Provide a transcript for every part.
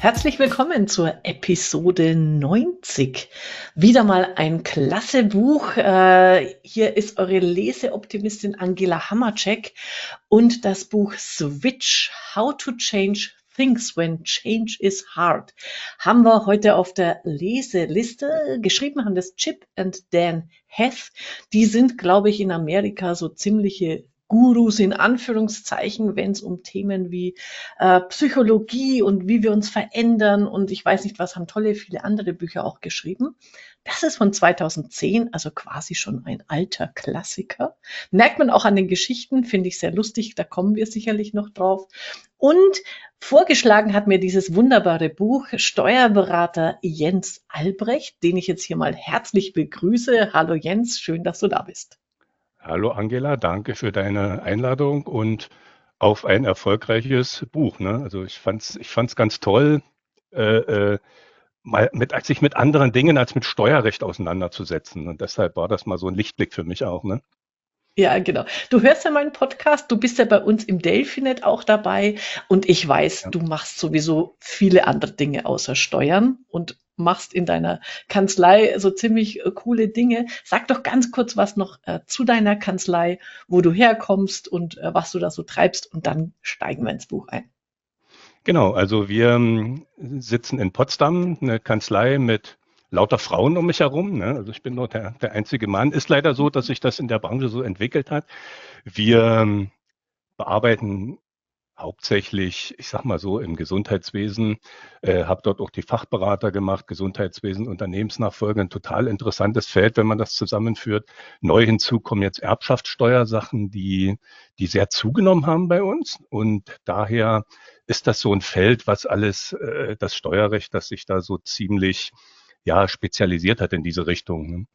Herzlich willkommen zur Episode 90. Wieder mal ein klasse Buch. Äh, hier ist eure Leseoptimistin Angela Hammercheck und das Buch Switch, How to Change Things When Change is Hard haben wir heute auf der Leseliste. Geschrieben haben das Chip and Dan Heth. Die sind, glaube ich, in Amerika so ziemliche Gurus in Anführungszeichen, wenn es um Themen wie äh, Psychologie und wie wir uns verändern und ich weiß nicht was, haben tolle viele andere Bücher auch geschrieben. Das ist von 2010, also quasi schon ein alter Klassiker. Merkt man auch an den Geschichten, finde ich sehr lustig, da kommen wir sicherlich noch drauf. Und vorgeschlagen hat mir dieses wunderbare Buch Steuerberater Jens Albrecht, den ich jetzt hier mal herzlich begrüße. Hallo Jens, schön, dass du da bist. Hallo Angela, danke für deine Einladung und auf ein erfolgreiches Buch. Ne? Also ich fand's, ich fand's ganz toll, äh, äh, mal mit, sich mit anderen Dingen als mit Steuerrecht auseinanderzusetzen. Und deshalb war das mal so ein Lichtblick für mich auch. Ne? Ja, genau. Du hörst ja meinen Podcast, du bist ja bei uns im Delphinet auch dabei und ich weiß, ja. du machst sowieso viele andere Dinge außer Steuern und machst in deiner Kanzlei so ziemlich äh, coole Dinge. Sag doch ganz kurz was noch äh, zu deiner Kanzlei, wo du herkommst und äh, was du da so treibst und dann steigen wir ins Buch ein. Genau, also wir ähm, sitzen in Potsdam, eine Kanzlei mit lauter Frauen um mich herum. Ne? Also ich bin dort der, der einzige Mann. Ist leider so, dass sich das in der Branche so entwickelt hat. Wir ähm, bearbeiten hauptsächlich, ich sag mal so, im Gesundheitswesen, äh, habe dort auch die Fachberater gemacht, Gesundheitswesen, Unternehmensnachfolge, ein total interessantes Feld, wenn man das zusammenführt. Neu hinzu kommen jetzt Erbschaftssteuersachen, die, die sehr zugenommen haben bei uns. Und daher ist das so ein Feld, was alles, äh, das Steuerrecht, das sich da so ziemlich ja, spezialisiert hat in diese Richtung. Ne?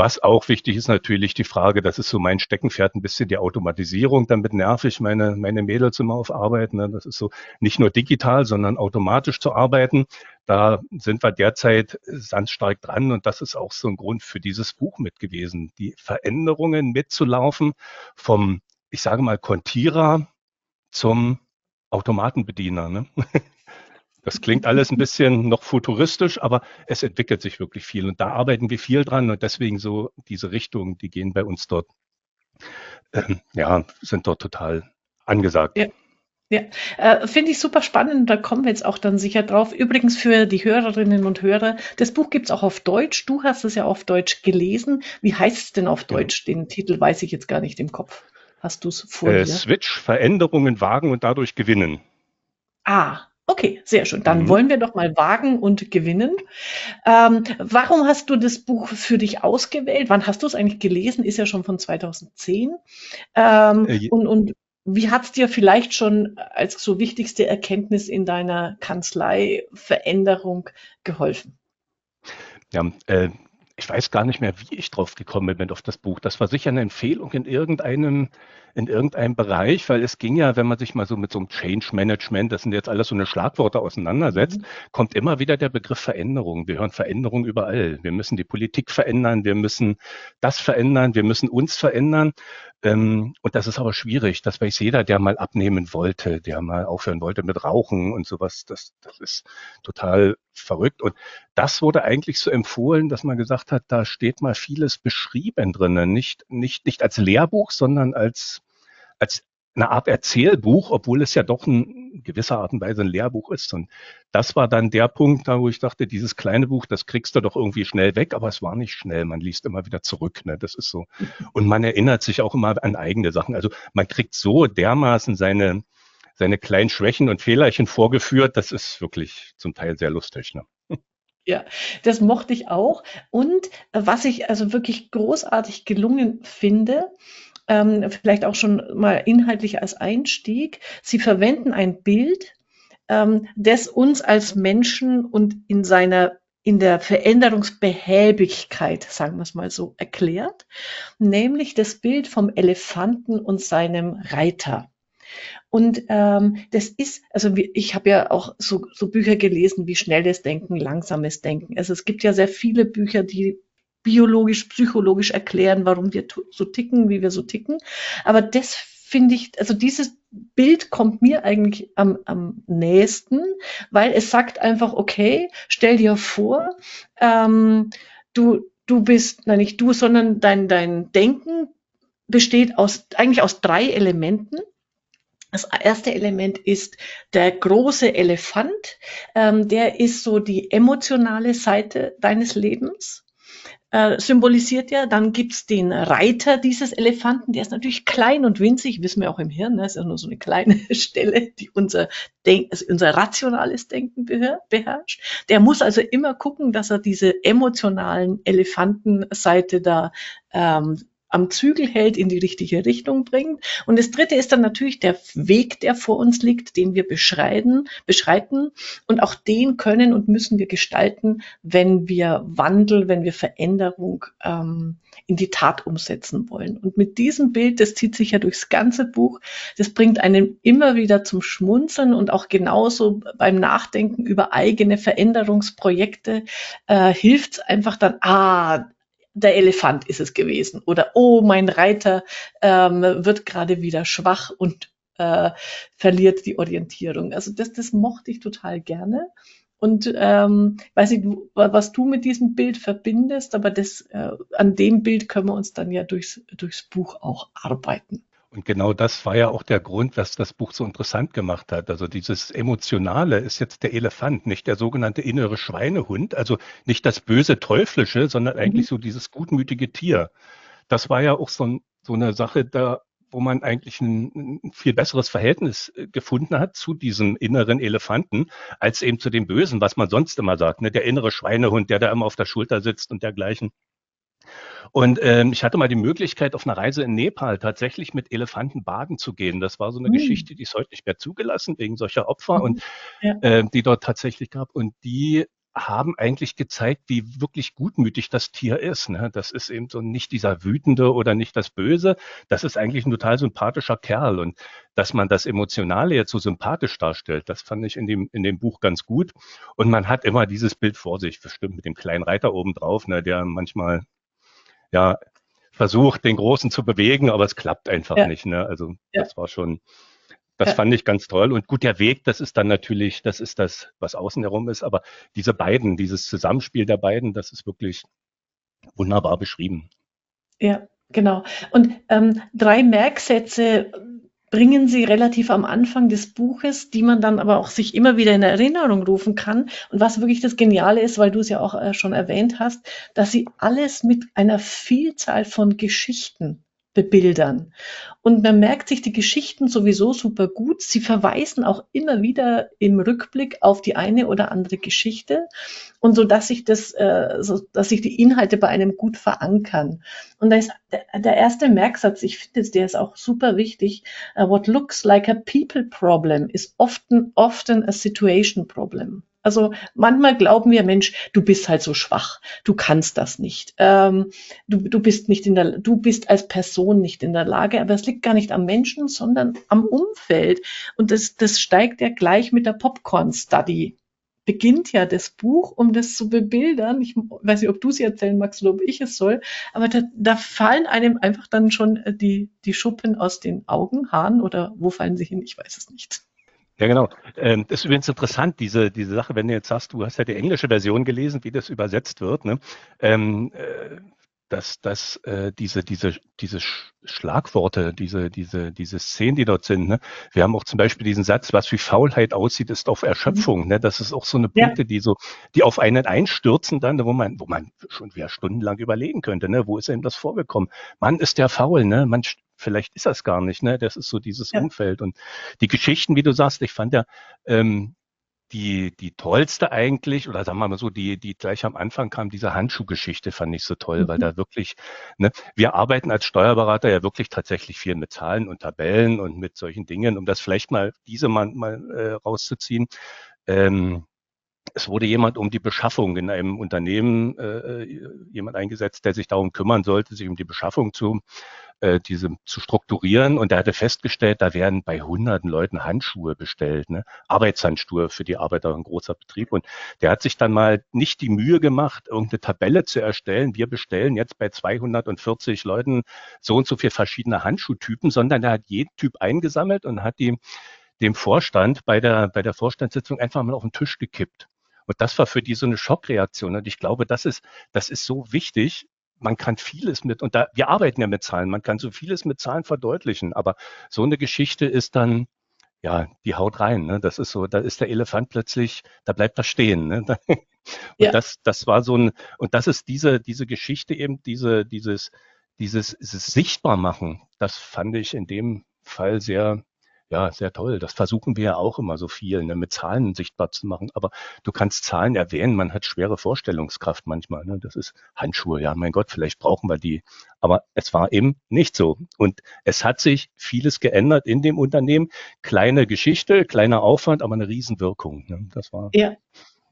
Was auch wichtig ist natürlich die Frage, das ist so mein Steckenpferd, ein bisschen die Automatisierung. Damit nerv ich meine, meine Mädels immer auf Arbeit. Ne? Das ist so nicht nur digital, sondern automatisch zu arbeiten. Da sind wir derzeit ganz stark dran und das ist auch so ein Grund für dieses Buch mit gewesen, die Veränderungen mitzulaufen vom, ich sage mal, Kontierer zum Automatenbediener. Ne? Das klingt alles ein bisschen noch futuristisch, aber es entwickelt sich wirklich viel und da arbeiten wir viel dran und deswegen so diese Richtungen, die gehen bei uns dort, äh, ja, sind dort total angesagt. Ja. Ja, äh, finde ich super spannend. Da kommen wir jetzt auch dann sicher drauf. Übrigens für die Hörerinnen und Hörer, das Buch gibt's auch auf Deutsch. Du hast es ja auf Deutsch gelesen. Wie heißt es denn auf Deutsch? Ja. Den Titel weiß ich jetzt gar nicht im Kopf. Hast du es vor äh, dir? Switch, Veränderungen wagen und dadurch gewinnen. Ah, Okay, sehr schön. Dann mhm. wollen wir doch mal wagen und gewinnen. Ähm, warum hast du das Buch für dich ausgewählt? Wann hast du es eigentlich gelesen? Ist ja schon von 2010. Ähm, äh, und, und wie hat es dir vielleicht schon als so wichtigste Erkenntnis in deiner Kanzlei Veränderung geholfen? Ja, äh, ich weiß gar nicht mehr, wie ich drauf gekommen bin auf das Buch. Das war sicher eine Empfehlung in irgendeinem, in irgendeinem Bereich, weil es ging ja, wenn man sich mal so mit so einem Change Management, das sind jetzt alles so eine Schlagworte auseinandersetzt, mhm. kommt immer wieder der Begriff Veränderung. Wir hören Veränderung überall. Wir müssen die Politik verändern, wir müssen das verändern, wir müssen uns verändern. Ähm, und das ist aber schwierig. Das weiß jeder, der mal abnehmen wollte, der mal aufhören wollte mit Rauchen und sowas. Das, das ist total verrückt. Und das wurde eigentlich so empfohlen, dass man gesagt hat, da steht mal vieles beschrieben drinnen. Nicht, nicht, nicht als Lehrbuch, sondern als, als eine Art Erzählbuch, obwohl es ja doch in gewisser Art und Weise ein Lehrbuch ist. Und das war dann der Punkt, da wo ich dachte, dieses kleine Buch, das kriegst du doch irgendwie schnell weg, aber es war nicht schnell. Man liest immer wieder zurück. Ne? Das ist so. Und man erinnert sich auch immer an eigene Sachen. Also man kriegt so dermaßen seine, seine kleinen Schwächen und Fehlerchen vorgeführt. Das ist wirklich zum Teil sehr lustig. Ne? Ja, das mochte ich auch. Und was ich also wirklich großartig gelungen finde, ähm, vielleicht auch schon mal inhaltlich als Einstieg. Sie verwenden ein Bild, ähm, das uns als Menschen und in seiner in der Veränderungsbehäbigkeit, sagen wir es mal so, erklärt, nämlich das Bild vom Elefanten und seinem Reiter. Und ähm, das ist, also ich habe ja auch so, so Bücher gelesen wie schnelles Denken, langsames Denken. Also es gibt ja sehr viele Bücher, die biologisch, psychologisch erklären, warum wir so ticken, wie wir so ticken. Aber das finde ich, also dieses Bild kommt mir eigentlich am, am nächsten, weil es sagt einfach, okay, stell dir vor, ähm, du, du bist, nein, nicht du, sondern dein, dein Denken besteht aus, eigentlich aus drei Elementen. Das erste Element ist der große Elefant. Ähm, der ist so die emotionale Seite deines Lebens. Äh, symbolisiert ja. Dann gibt's den Reiter dieses Elefanten, der ist natürlich klein und winzig, wissen wir auch im Hirn, ne? ist ja nur so eine kleine Stelle, die unser, Denk also unser rationales Denken beherrscht. Der muss also immer gucken, dass er diese emotionalen Elefantenseite da ähm, am Zügel hält, in die richtige Richtung bringt. Und das dritte ist dann natürlich der Weg, der vor uns liegt, den wir beschreiten, beschreiten. Und auch den können und müssen wir gestalten, wenn wir Wandel, wenn wir Veränderung ähm, in die Tat umsetzen wollen. Und mit diesem Bild, das zieht sich ja durchs ganze Buch, das bringt einen immer wieder zum Schmunzeln und auch genauso beim Nachdenken über eigene Veränderungsprojekte äh, hilft es einfach dann, ah, der Elefant ist es gewesen. Oder, oh, mein Reiter ähm, wird gerade wieder schwach und äh, verliert die Orientierung. Also das, das mochte ich total gerne. Und ähm, weiß nicht, was du mit diesem Bild verbindest, aber das, äh, an dem Bild können wir uns dann ja durchs, durchs Buch auch arbeiten. Und genau das war ja auch der Grund, was das Buch so interessant gemacht hat. Also dieses Emotionale ist jetzt der Elefant, nicht der sogenannte innere Schweinehund, also nicht das böse Teuflische, sondern mhm. eigentlich so dieses gutmütige Tier. Das war ja auch so, so eine Sache, da wo man eigentlich ein, ein, viel besseres Verhältnis äh, gefunden hat zu diesem inneren Elefanten, als eben zu dem Bösen, was man sonst immer sagt, ne? der innere Schweinehund, der da immer auf der Schulter sitzt und dergleichen. Und ähm, ich hatte mal die Möglichkeit, auf einer Reise in Nepal tatsächlich mit Elefanten baden zu gehen. Das war so eine mhm. Geschichte, die ist heute nicht mehr zugelassen wegen solcher Opfer mhm. und ja. äh, die dort tatsächlich gab. Und die haben eigentlich gezeigt, wie wirklich gutmütig das Tier ist. Ne? Das ist eben so nicht dieser wütende oder nicht das Böse. Das ist eigentlich ein total sympathischer Kerl. Und dass man das Emotionale jetzt so sympathisch darstellt, das fand ich in dem, in dem Buch ganz gut. Und man hat immer dieses Bild vor sich, bestimmt mit dem kleinen Reiter oben drauf, ne, der manchmal ja, versucht, den Großen zu bewegen, aber es klappt einfach ja. nicht. Ne? Also ja. das war schon, das ja. fand ich ganz toll. Und gut, der Weg, das ist dann natürlich, das ist das, was außen herum ist, aber diese beiden, dieses Zusammenspiel der beiden, das ist wirklich wunderbar beschrieben. Ja, genau. Und ähm, drei Merksätze bringen sie relativ am Anfang des Buches, die man dann aber auch sich immer wieder in Erinnerung rufen kann. Und was wirklich das Geniale ist, weil du es ja auch äh, schon erwähnt hast, dass sie alles mit einer Vielzahl von Geschichten bebildern. Und man merkt sich die Geschichten sowieso super gut. Sie verweisen auch immer wieder im Rückblick auf die eine oder andere Geschichte und so dass sich das, äh, so dass sich die Inhalte bei einem gut verankern. Und da ist der, erste Merksatz, ich finde, der ist auch super wichtig. Uh, what looks like a people problem is often often a situation problem. Also manchmal glauben wir, Mensch, du bist halt so schwach, du kannst das nicht, ähm, du, du bist nicht in der, du bist als Person nicht in der Lage, aber es liegt gar nicht am Menschen, sondern am Umfeld. Und das, das steigt ja gleich mit der Popcorn Study. Beginnt ja das Buch, um das zu bebildern. Ich weiß nicht, ob du es erzählen magst oder ob ich es soll, aber da, da fallen einem einfach dann schon die, die Schuppen aus den Augen, Haaren oder wo fallen sie hin? Ich weiß es nicht. Ja, genau. Ähm, das ist übrigens interessant, diese, diese Sache, wenn du jetzt sagst, du hast ja die englische Version gelesen, wie das übersetzt wird, ne? Ähm, äh, dass, dass äh, diese, diese, diese Schlagworte, diese, diese, diese Szenen, die dort sind, ne? wir haben auch zum Beispiel diesen Satz, was wie Faulheit aussieht, ist auf Erschöpfung. Mhm. Ne? Das ist auch so eine Punkte, ja. die so, die auf einen einstürzen dann, wo man, wo man schon wieder stundenlang überlegen könnte, ne? wo ist einem das vorgekommen? Mann, ist der faul, ne? Man vielleicht ist das gar nicht, ne? Das ist so dieses ja. Umfeld. Und die Geschichten, wie du sagst, ich fand ja ähm, die, die tollste eigentlich, oder sagen wir mal so, die, die gleich am Anfang kam, diese Handschuhgeschichte fand ich so toll, mhm. weil da wirklich, ne, wir arbeiten als Steuerberater ja wirklich tatsächlich viel mit Zahlen und Tabellen und mit solchen Dingen, um das vielleicht mal diese mal, mal äh, rauszuziehen. Ähm, es wurde jemand um die Beschaffung in einem Unternehmen, äh, äh jemand eingesetzt, der sich darum kümmern sollte, sich um die Beschaffung zu äh, diese zu strukturieren. Und er hatte festgestellt, da werden bei hunderten Leuten Handschuhe bestellt, ne? Arbeitshandschuhe für die Arbeiter, ein großer Betrieb. Und der hat sich dann mal nicht die Mühe gemacht, irgendeine Tabelle zu erstellen. Wir bestellen jetzt bei 240 Leuten so und so viele verschiedene Handschuhtypen, sondern er hat jeden Typ eingesammelt und hat die dem Vorstand bei der, bei der Vorstandssitzung einfach mal auf den Tisch gekippt. Und das war für die so eine Schockreaktion. Und ich glaube, das ist, das ist so wichtig. Man kann vieles mit, und da, wir arbeiten ja mit Zahlen, man kann so vieles mit Zahlen verdeutlichen, aber so eine Geschichte ist dann, ja, die haut rein. Ne? Das ist so, da ist der Elefant plötzlich, da bleibt er stehen. Ne? Und ja. das, das war so ein, und das ist diese, diese Geschichte eben, diese, dieses, dieses, dieses Sichtbarmachen, das fand ich in dem Fall sehr, ja, sehr toll. Das versuchen wir ja auch immer so viel, ne, mit Zahlen sichtbar zu machen. Aber du kannst Zahlen erwähnen, man hat schwere Vorstellungskraft manchmal. Ne? Das ist Handschuhe, ja, mein Gott, vielleicht brauchen wir die. Aber es war eben nicht so. Und es hat sich vieles geändert in dem Unternehmen. Kleine Geschichte, kleiner Aufwand, aber eine Riesenwirkung. Ne? Das war. Ja.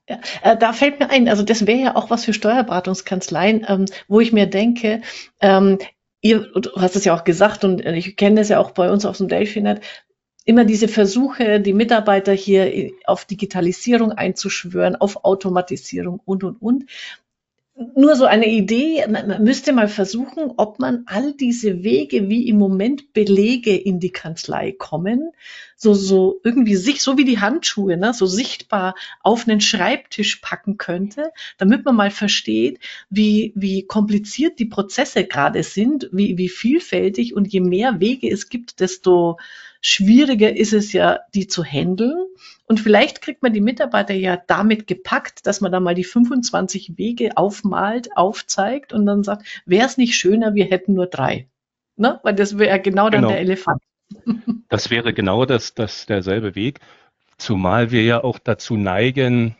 Ja, äh, da fällt mir ein, also das wäre ja auch was für Steuerberatungskanzleien, ähm, wo ich mir denke, ähm, ihr, du hast es ja auch gesagt und ich kenne es ja auch bei uns aus dem Delphinet, immer diese Versuche, die Mitarbeiter hier auf Digitalisierung einzuschwören, auf Automatisierung und, und, und. Nur so eine Idee, man müsste mal versuchen, ob man all diese Wege, wie im Moment Belege in die Kanzlei kommen, so, so irgendwie sich, so wie die Handschuhe, ne, so sichtbar auf einen Schreibtisch packen könnte, damit man mal versteht, wie, wie kompliziert die Prozesse gerade sind, wie, wie vielfältig und je mehr Wege es gibt, desto schwieriger ist es ja, die zu handeln. Und vielleicht kriegt man die Mitarbeiter ja damit gepackt, dass man da mal die 25 Wege aufmalt, aufzeigt und dann sagt, wäre es nicht schöner, wir hätten nur drei. Ne? Weil das wäre ja genau dann genau. der Elefant. Das wäre genau das, das derselbe Weg. Zumal wir ja auch dazu neigen,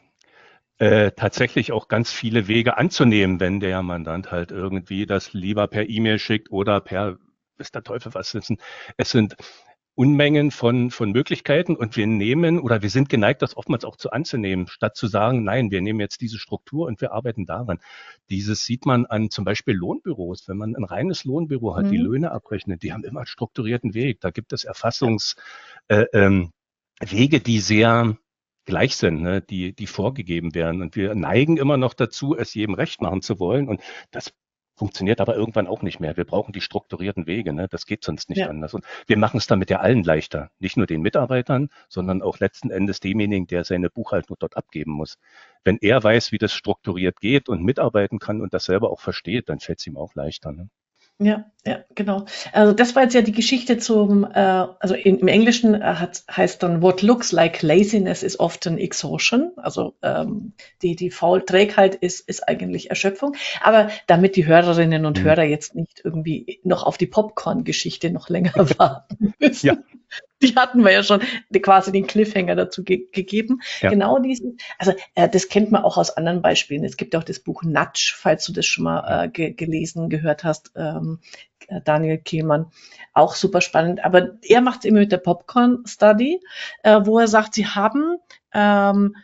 äh, tatsächlich auch ganz viele Wege anzunehmen, wenn der Mandant halt irgendwie das lieber per E-Mail schickt oder per, ist der Teufel was sitzen. Es sind Unmengen von, von Möglichkeiten und wir nehmen oder wir sind geneigt, das oftmals auch zu anzunehmen, statt zu sagen, nein, wir nehmen jetzt diese Struktur und wir arbeiten daran. Dieses sieht man an zum Beispiel Lohnbüros. Wenn man ein reines Lohnbüro hat, mhm. die Löhne abrechnet, die haben immer einen strukturierten Weg. Da gibt es Erfassungswege, äh, ähm, die sehr gleich sind, ne, die, die vorgegeben werden. Und wir neigen immer noch dazu, es jedem recht machen zu wollen. Und das funktioniert aber irgendwann auch nicht mehr. Wir brauchen die strukturierten Wege. Ne? Das geht sonst nicht ja. anders. Und wir machen es damit ja allen leichter. Nicht nur den Mitarbeitern, sondern auch letzten Endes demjenigen, der seine Buchhaltung dort abgeben muss. Wenn er weiß, wie das strukturiert geht und mitarbeiten kann und das selber auch versteht, dann fällt es ihm auch leichter. Ne? Ja, ja, genau. Also das war jetzt ja die Geschichte zum, äh, also in, im Englischen äh, hat, heißt dann, what looks like laziness is often exhaustion. Also ähm, die, die Faulträgheit ist, ist eigentlich Erschöpfung. Aber damit die Hörerinnen und mhm. Hörer jetzt nicht irgendwie noch auf die Popcorn-Geschichte noch länger warten müssen. Ja die hatten wir ja schon quasi den Cliffhanger dazu ge gegeben. Ja. Genau diesen, also äh, das kennt man auch aus anderen Beispielen. Es gibt auch das Buch Nudge, falls du das schon mal äh, ge gelesen, gehört hast, ähm, äh, Daniel Kehlmann. Auch super spannend. Aber er macht es immer mit der Popcorn Study, äh, wo er sagt, sie haben ähm,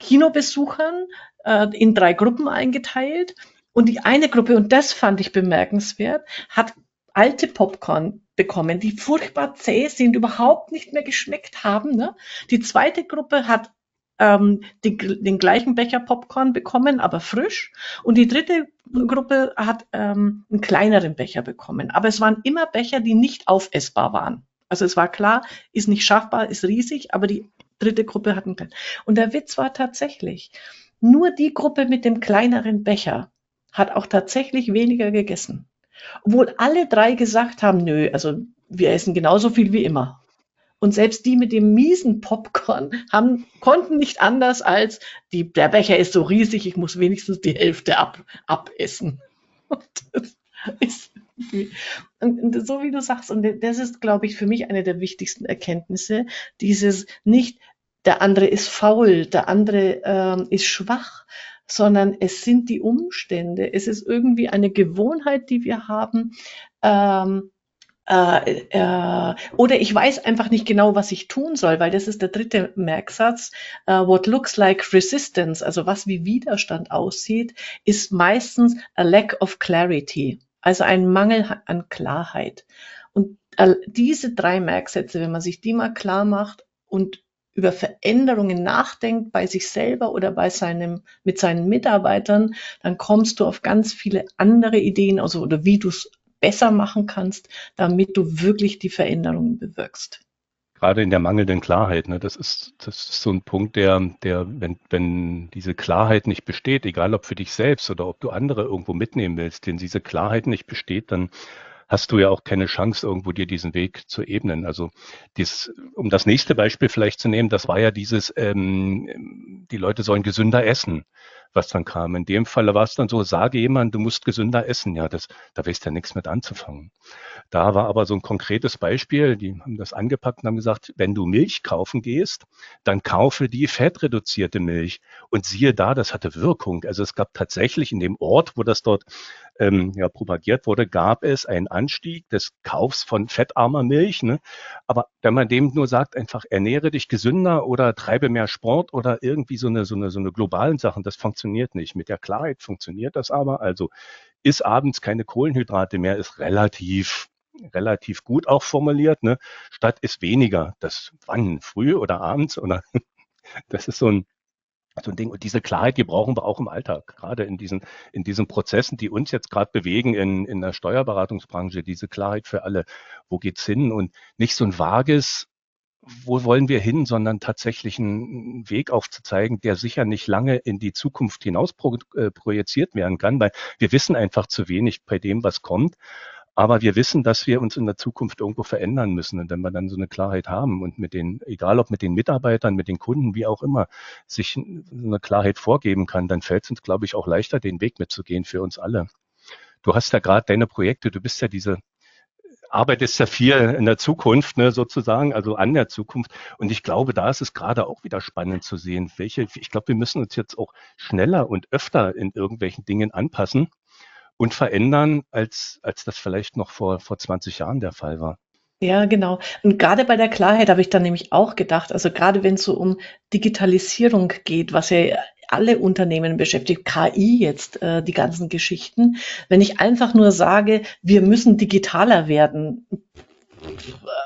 Kinobesuchern äh, in drei Gruppen eingeteilt. Und die eine Gruppe, und das fand ich bemerkenswert, hat alte Popcorn bekommen, die furchtbar zäh sind, überhaupt nicht mehr geschmeckt haben. Ne? Die zweite Gruppe hat ähm, die, den gleichen Becher Popcorn bekommen, aber frisch. Und die dritte Gruppe hat ähm, einen kleineren Becher bekommen. Aber es waren immer Becher, die nicht aufessbar waren. Also es war klar, ist nicht schaffbar, ist riesig, aber die dritte Gruppe hat einen kleinen. Und der Witz war tatsächlich, nur die Gruppe mit dem kleineren Becher hat auch tatsächlich weniger gegessen. Obwohl alle drei gesagt haben, nö, also wir essen genauso viel wie immer. Und selbst die mit dem miesen Popcorn haben, konnten nicht anders als, die, der Becher ist so riesig, ich muss wenigstens die Hälfte ab, abessen. Und das ist und so wie du sagst, und das ist, glaube ich, für mich eine der wichtigsten Erkenntnisse, dieses nicht, der andere ist faul, der andere ähm, ist schwach, sondern es sind die Umstände. Es ist irgendwie eine Gewohnheit, die wir haben. Ähm, äh, äh, oder ich weiß einfach nicht genau, was ich tun soll, weil das ist der dritte Merksatz. Uh, what looks like resistance, also was wie Widerstand aussieht, ist meistens a lack of clarity. also ein Mangel an Klarheit. Und diese drei Merksätze, wenn man sich die mal klar macht und über Veränderungen nachdenkt bei sich selber oder bei seinem, mit seinen Mitarbeitern, dann kommst du auf ganz viele andere Ideen, also oder wie du es besser machen kannst, damit du wirklich die Veränderungen bewirkst. Gerade in der mangelnden Klarheit, ne, das ist, das ist so ein Punkt, der, der, wenn, wenn diese Klarheit nicht besteht, egal ob für dich selbst oder ob du andere irgendwo mitnehmen willst, wenn diese Klarheit nicht besteht, dann hast du ja auch keine Chance, irgendwo dir diesen Weg zu ebnen. Also dies, um das nächste Beispiel vielleicht zu nehmen, das war ja dieses, ähm, die Leute sollen gesünder essen, was dann kam. In dem Falle war es dann so, sage jemand, du musst gesünder essen. Ja, das, da weißt ja nichts mit anzufangen. Da war aber so ein konkretes Beispiel, die haben das angepackt und haben gesagt, wenn du Milch kaufen gehst, dann kaufe die fettreduzierte Milch. Und siehe da, das hatte Wirkung. Also es gab tatsächlich in dem Ort, wo das dort ähm, ja, propagiert wurde, gab es einen Anstieg des Kaufs von fettarmer Milch. Ne? Aber wenn man dem nur sagt, einfach ernähre dich gesünder oder treibe mehr Sport oder irgendwie so eine, so eine, so eine globalen Sachen, das funktioniert nicht. Mit der Klarheit funktioniert das aber. Also ist abends keine Kohlenhydrate mehr, ist relativ relativ gut auch formuliert, ne? Statt ist weniger. Das wann? Früh oder abends? Oder das ist so ein so ein Ding. Und diese Klarheit, die brauchen wir auch im Alltag, gerade in diesen, in diesen Prozessen, die uns jetzt gerade bewegen in, in der Steuerberatungsbranche, diese Klarheit für alle. Wo geht's hin? Und nicht so ein vages, wo wollen wir hin, sondern tatsächlich einen Weg aufzuzeigen, der sicher nicht lange in die Zukunft hinaus pro, äh, projiziert werden kann, weil wir wissen einfach zu wenig bei dem, was kommt. Aber wir wissen, dass wir uns in der Zukunft irgendwo verändern müssen. Und wenn wir dann so eine Klarheit haben und mit den, egal ob mit den Mitarbeitern, mit den Kunden, wie auch immer, sich eine Klarheit vorgeben kann, dann fällt es uns, glaube ich, auch leichter, den Weg mitzugehen für uns alle. Du hast ja gerade deine Projekte, du bist ja diese arbeitest ja viel in der Zukunft, ne, sozusagen, also an der Zukunft. Und ich glaube, da ist es gerade auch wieder spannend zu sehen, welche, ich glaube, wir müssen uns jetzt auch schneller und öfter in irgendwelchen Dingen anpassen und verändern, als, als das vielleicht noch vor, vor 20 Jahren der Fall war. Ja, genau. Und gerade bei der Klarheit habe ich dann nämlich auch gedacht, also gerade wenn es so um Digitalisierung geht, was ja alle Unternehmen beschäftigt, KI jetzt, äh, die ganzen Geschichten, wenn ich einfach nur sage, wir müssen digitaler werden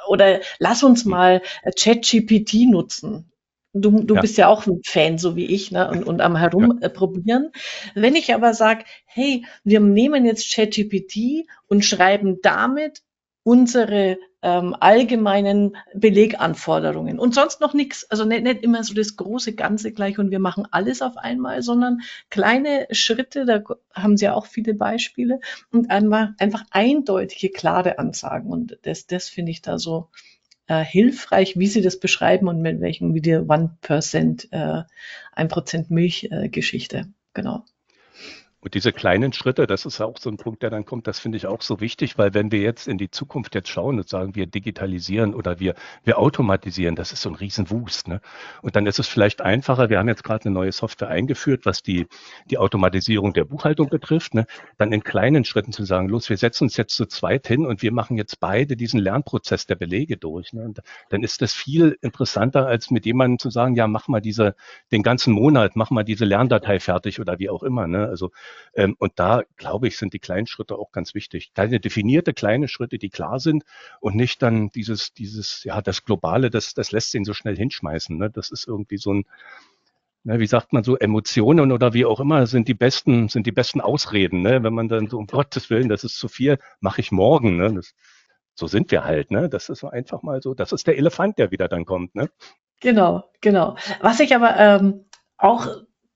oder lass uns mal ChatGPT nutzen. Du, du ja. bist ja auch ein Fan, so wie ich, ne? und, und am Herumprobieren. Ja. Wenn ich aber sage, hey, wir nehmen jetzt ChatGPT und schreiben damit unsere ähm, allgemeinen Beleganforderungen und sonst noch nichts. Also nicht, nicht immer so das große Ganze gleich und wir machen alles auf einmal, sondern kleine Schritte, da haben Sie ja auch viele Beispiele und einfach, einfach eindeutige, klare Ansagen. Und das, das finde ich da so äh, hilfreich, wie Sie das beschreiben und mit welchen wie die One Percent, äh, ein Prozent Milch äh, Geschichte. Genau. Und diese kleinen Schritte, das ist auch so ein Punkt, der dann kommt, das finde ich auch so wichtig, weil wenn wir jetzt in die Zukunft jetzt schauen und sagen, wir digitalisieren oder wir, wir automatisieren, das ist so ein Riesenwust. Ne? Und dann ist es vielleicht einfacher, wir haben jetzt gerade eine neue Software eingeführt, was die, die Automatisierung der Buchhaltung betrifft, ne? dann in kleinen Schritten zu sagen, los, wir setzen uns jetzt zu zweit hin und wir machen jetzt beide diesen Lernprozess der Belege durch. Ne? Und dann ist das viel interessanter, als mit jemandem zu sagen, ja, mach mal diese, den ganzen Monat, mach mal diese Lerndatei fertig oder wie auch immer. Ne? Also ähm, und da, glaube ich, sind die kleinen Schritte auch ganz wichtig. Kleine definierte kleine Schritte, die klar sind und nicht dann dieses, dieses, ja, das Globale, das, das lässt ihn so schnell hinschmeißen. Ne? Das ist irgendwie so ein, ne, wie sagt man so, Emotionen oder wie auch immer sind die besten, sind die besten Ausreden. Ne? Wenn man dann so, um Gottes Willen, das ist zu viel, mache ich morgen. Ne? Das, so sind wir halt, ne? Das ist einfach mal so, das ist der Elefant, der wieder dann kommt, ne? Genau, genau. Was ich aber ähm, auch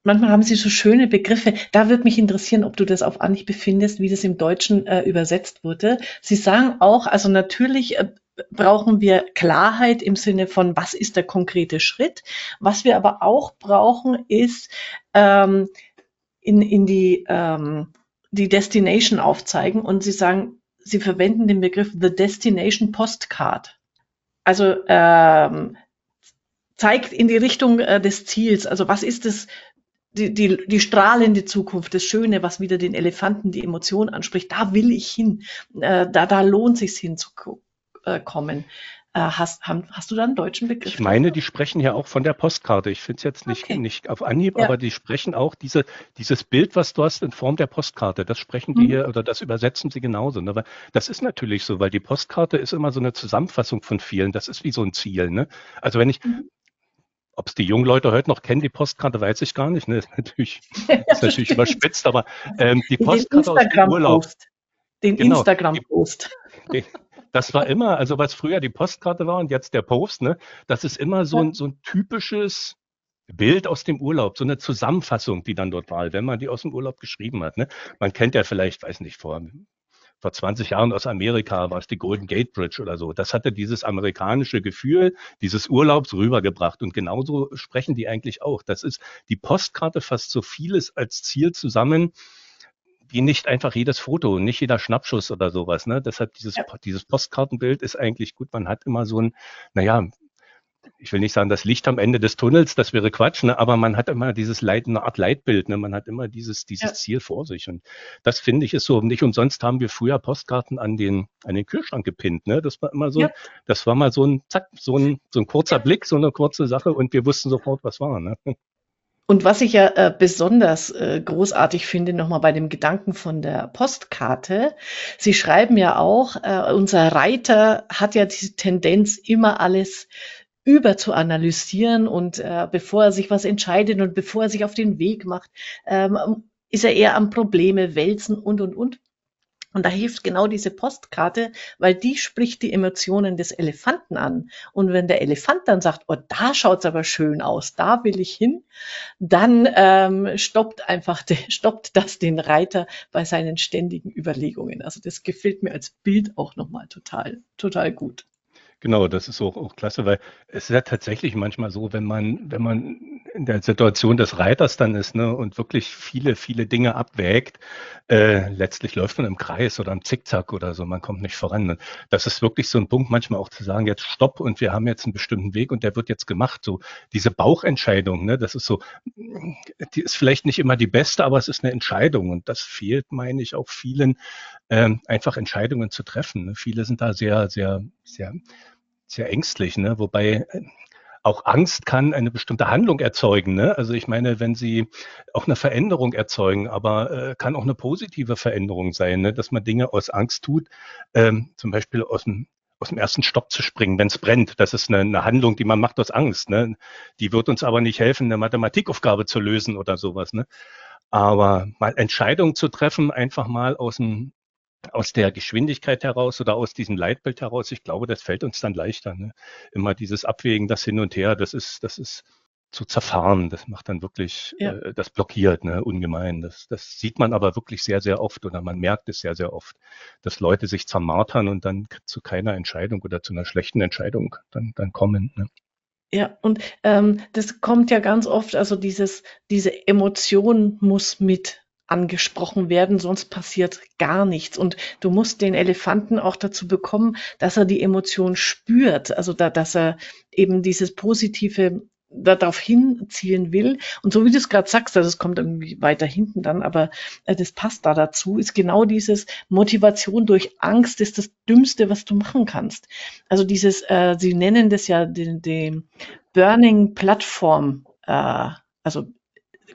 manchmal haben sie so schöne Begriffe. Da würde mich interessieren, ob du das auf Anhieb befindest, wie das im Deutschen äh, übersetzt wurde. Sie sagen auch, also natürlich äh, brauchen wir Klarheit im Sinne von, was ist der konkrete Schritt. Was wir aber auch brauchen, ist ähm, in, in die, ähm, die Destination aufzeigen. Und sie sagen, sie verwenden den Begriff The Destination Postcard. Also ähm, zeigt in die Richtung äh, des Ziels. Also was ist es, die, die, die strahlende Zukunft, das Schöne, was wieder den Elefanten die Emotion anspricht, da will ich hin, äh, da, da lohnt sich hinzukommen. Äh, hast, haben, hast du da einen deutschen Begriff? Ich meine, die sprechen ja auch von der Postkarte. Ich finde es jetzt nicht, okay. nicht auf Anhieb, ja. aber die sprechen auch diese, dieses Bild, was du hast in Form der Postkarte. Das sprechen die mhm. hier oder das übersetzen sie genauso. Ne? Aber das ist natürlich so, weil die Postkarte ist immer so eine Zusammenfassung von vielen. Das ist wie so ein Ziel. Ne? Also wenn ich, mhm. Ob es die jungen Leute heute noch kennen, die Postkarte, weiß ich gar nicht. Ne? Ist natürlich, ist natürlich überspitzt, aber ähm, die Postkarte aus dem Urlaub. Den genau, Instagram-Post. Das war immer, also was früher die Postkarte war und jetzt der Post, ne, das ist immer so ein, so ein typisches Bild aus dem Urlaub, so eine Zusammenfassung, die dann dort war, wenn man die aus dem Urlaub geschrieben hat. Ne? Man kennt ja vielleicht, weiß nicht, vor, vor 20 Jahren aus Amerika war es die Golden Gate Bridge oder so. Das hatte dieses amerikanische Gefühl, dieses Urlaubs rübergebracht. Und genauso sprechen die eigentlich auch. Das ist die Postkarte fasst so vieles als Ziel zusammen, wie nicht einfach jedes Foto, nicht jeder Schnappschuss oder sowas. Ne? Deshalb dieses, ja. dieses Postkartenbild ist eigentlich gut. Man hat immer so ein, naja, ich will nicht sagen, das Licht am Ende des Tunnels, das wäre Quatsch, ne? aber man hat immer dieses Leit, eine Art Leitbild, ne? man hat immer dieses, dieses ja. Ziel vor sich. Und das finde ich ist so. Nicht umsonst haben wir früher Postkarten an den, an den Kühlschrank gepinnt. Ne? Das war immer so, ja. das war mal so ein, zack, so ein, so ein kurzer Blick, so eine kurze Sache und wir wussten sofort, was war. Ne? Und was ich ja äh, besonders äh, großartig finde, nochmal bei dem Gedanken von der Postkarte, Sie schreiben ja auch, äh, unser Reiter hat ja diese Tendenz, immer alles über zu analysieren und äh, bevor er sich was entscheidet und bevor er sich auf den Weg macht, ähm, ist er eher am Probleme wälzen und und und. Und da hilft genau diese Postkarte, weil die spricht die Emotionen des Elefanten an. Und wenn der Elefant dann sagt, oh, da schaut's aber schön aus, da will ich hin, dann ähm, stoppt einfach, de, stoppt das den Reiter bei seinen ständigen Überlegungen. Also das gefällt mir als Bild auch nochmal total, total gut. Genau, das ist auch, auch klasse, weil es ist ja tatsächlich manchmal so, wenn man, wenn man in der Situation des Reiters dann ist ne, und wirklich viele, viele Dinge abwägt, äh, letztlich läuft man im Kreis oder im Zickzack oder so, man kommt nicht voran. Und das ist wirklich so ein Punkt, manchmal auch zu sagen, jetzt stopp und wir haben jetzt einen bestimmten Weg und der wird jetzt gemacht. So diese Bauchentscheidung, ne, das ist so, die ist vielleicht nicht immer die beste, aber es ist eine Entscheidung und das fehlt, meine ich, auch vielen, ähm, einfach Entscheidungen zu treffen. Ne. Viele sind da sehr, sehr, sehr sehr ängstlich, ne? Wobei äh, auch Angst kann eine bestimmte Handlung erzeugen. Ne? Also ich meine, wenn sie auch eine Veränderung erzeugen, aber äh, kann auch eine positive Veränderung sein, ne? dass man Dinge aus Angst tut, ähm, zum Beispiel aus dem aus dem ersten Stopp zu springen, wenn es brennt. Das ist eine, eine, Handlung, die man macht aus Angst. Ne? Die wird uns aber nicht helfen, eine Mathematikaufgabe zu lösen oder sowas. Ne? Aber mal Entscheidungen zu treffen, einfach mal aus dem, aus der Geschwindigkeit heraus oder aus diesem Leitbild heraus, ich glaube, das fällt uns dann leichter. Ne? Immer dieses Abwägen, das hin und her, das ist, das ist zu zerfahren. Das macht dann wirklich, ja. äh, das blockiert, ne, ungemein. Das, das sieht man aber wirklich sehr, sehr oft oder man merkt es sehr, sehr oft, dass Leute sich zermartern und dann zu keiner Entscheidung oder zu einer schlechten Entscheidung dann, dann kommen. Ne? Ja, und ähm, das kommt ja ganz oft, also dieses, diese Emotion muss mit angesprochen werden, sonst passiert gar nichts. Und du musst den Elefanten auch dazu bekommen, dass er die Emotion spürt, also da, dass er eben dieses positive darauf hinzielen will. Und so wie du es gerade sagst, das kommt irgendwie weiter hinten dann, aber äh, das passt da dazu, ist genau dieses Motivation durch Angst ist das Dümmste, was du machen kannst. Also dieses, äh, sie nennen das ja den, den Burning Plattform, äh, also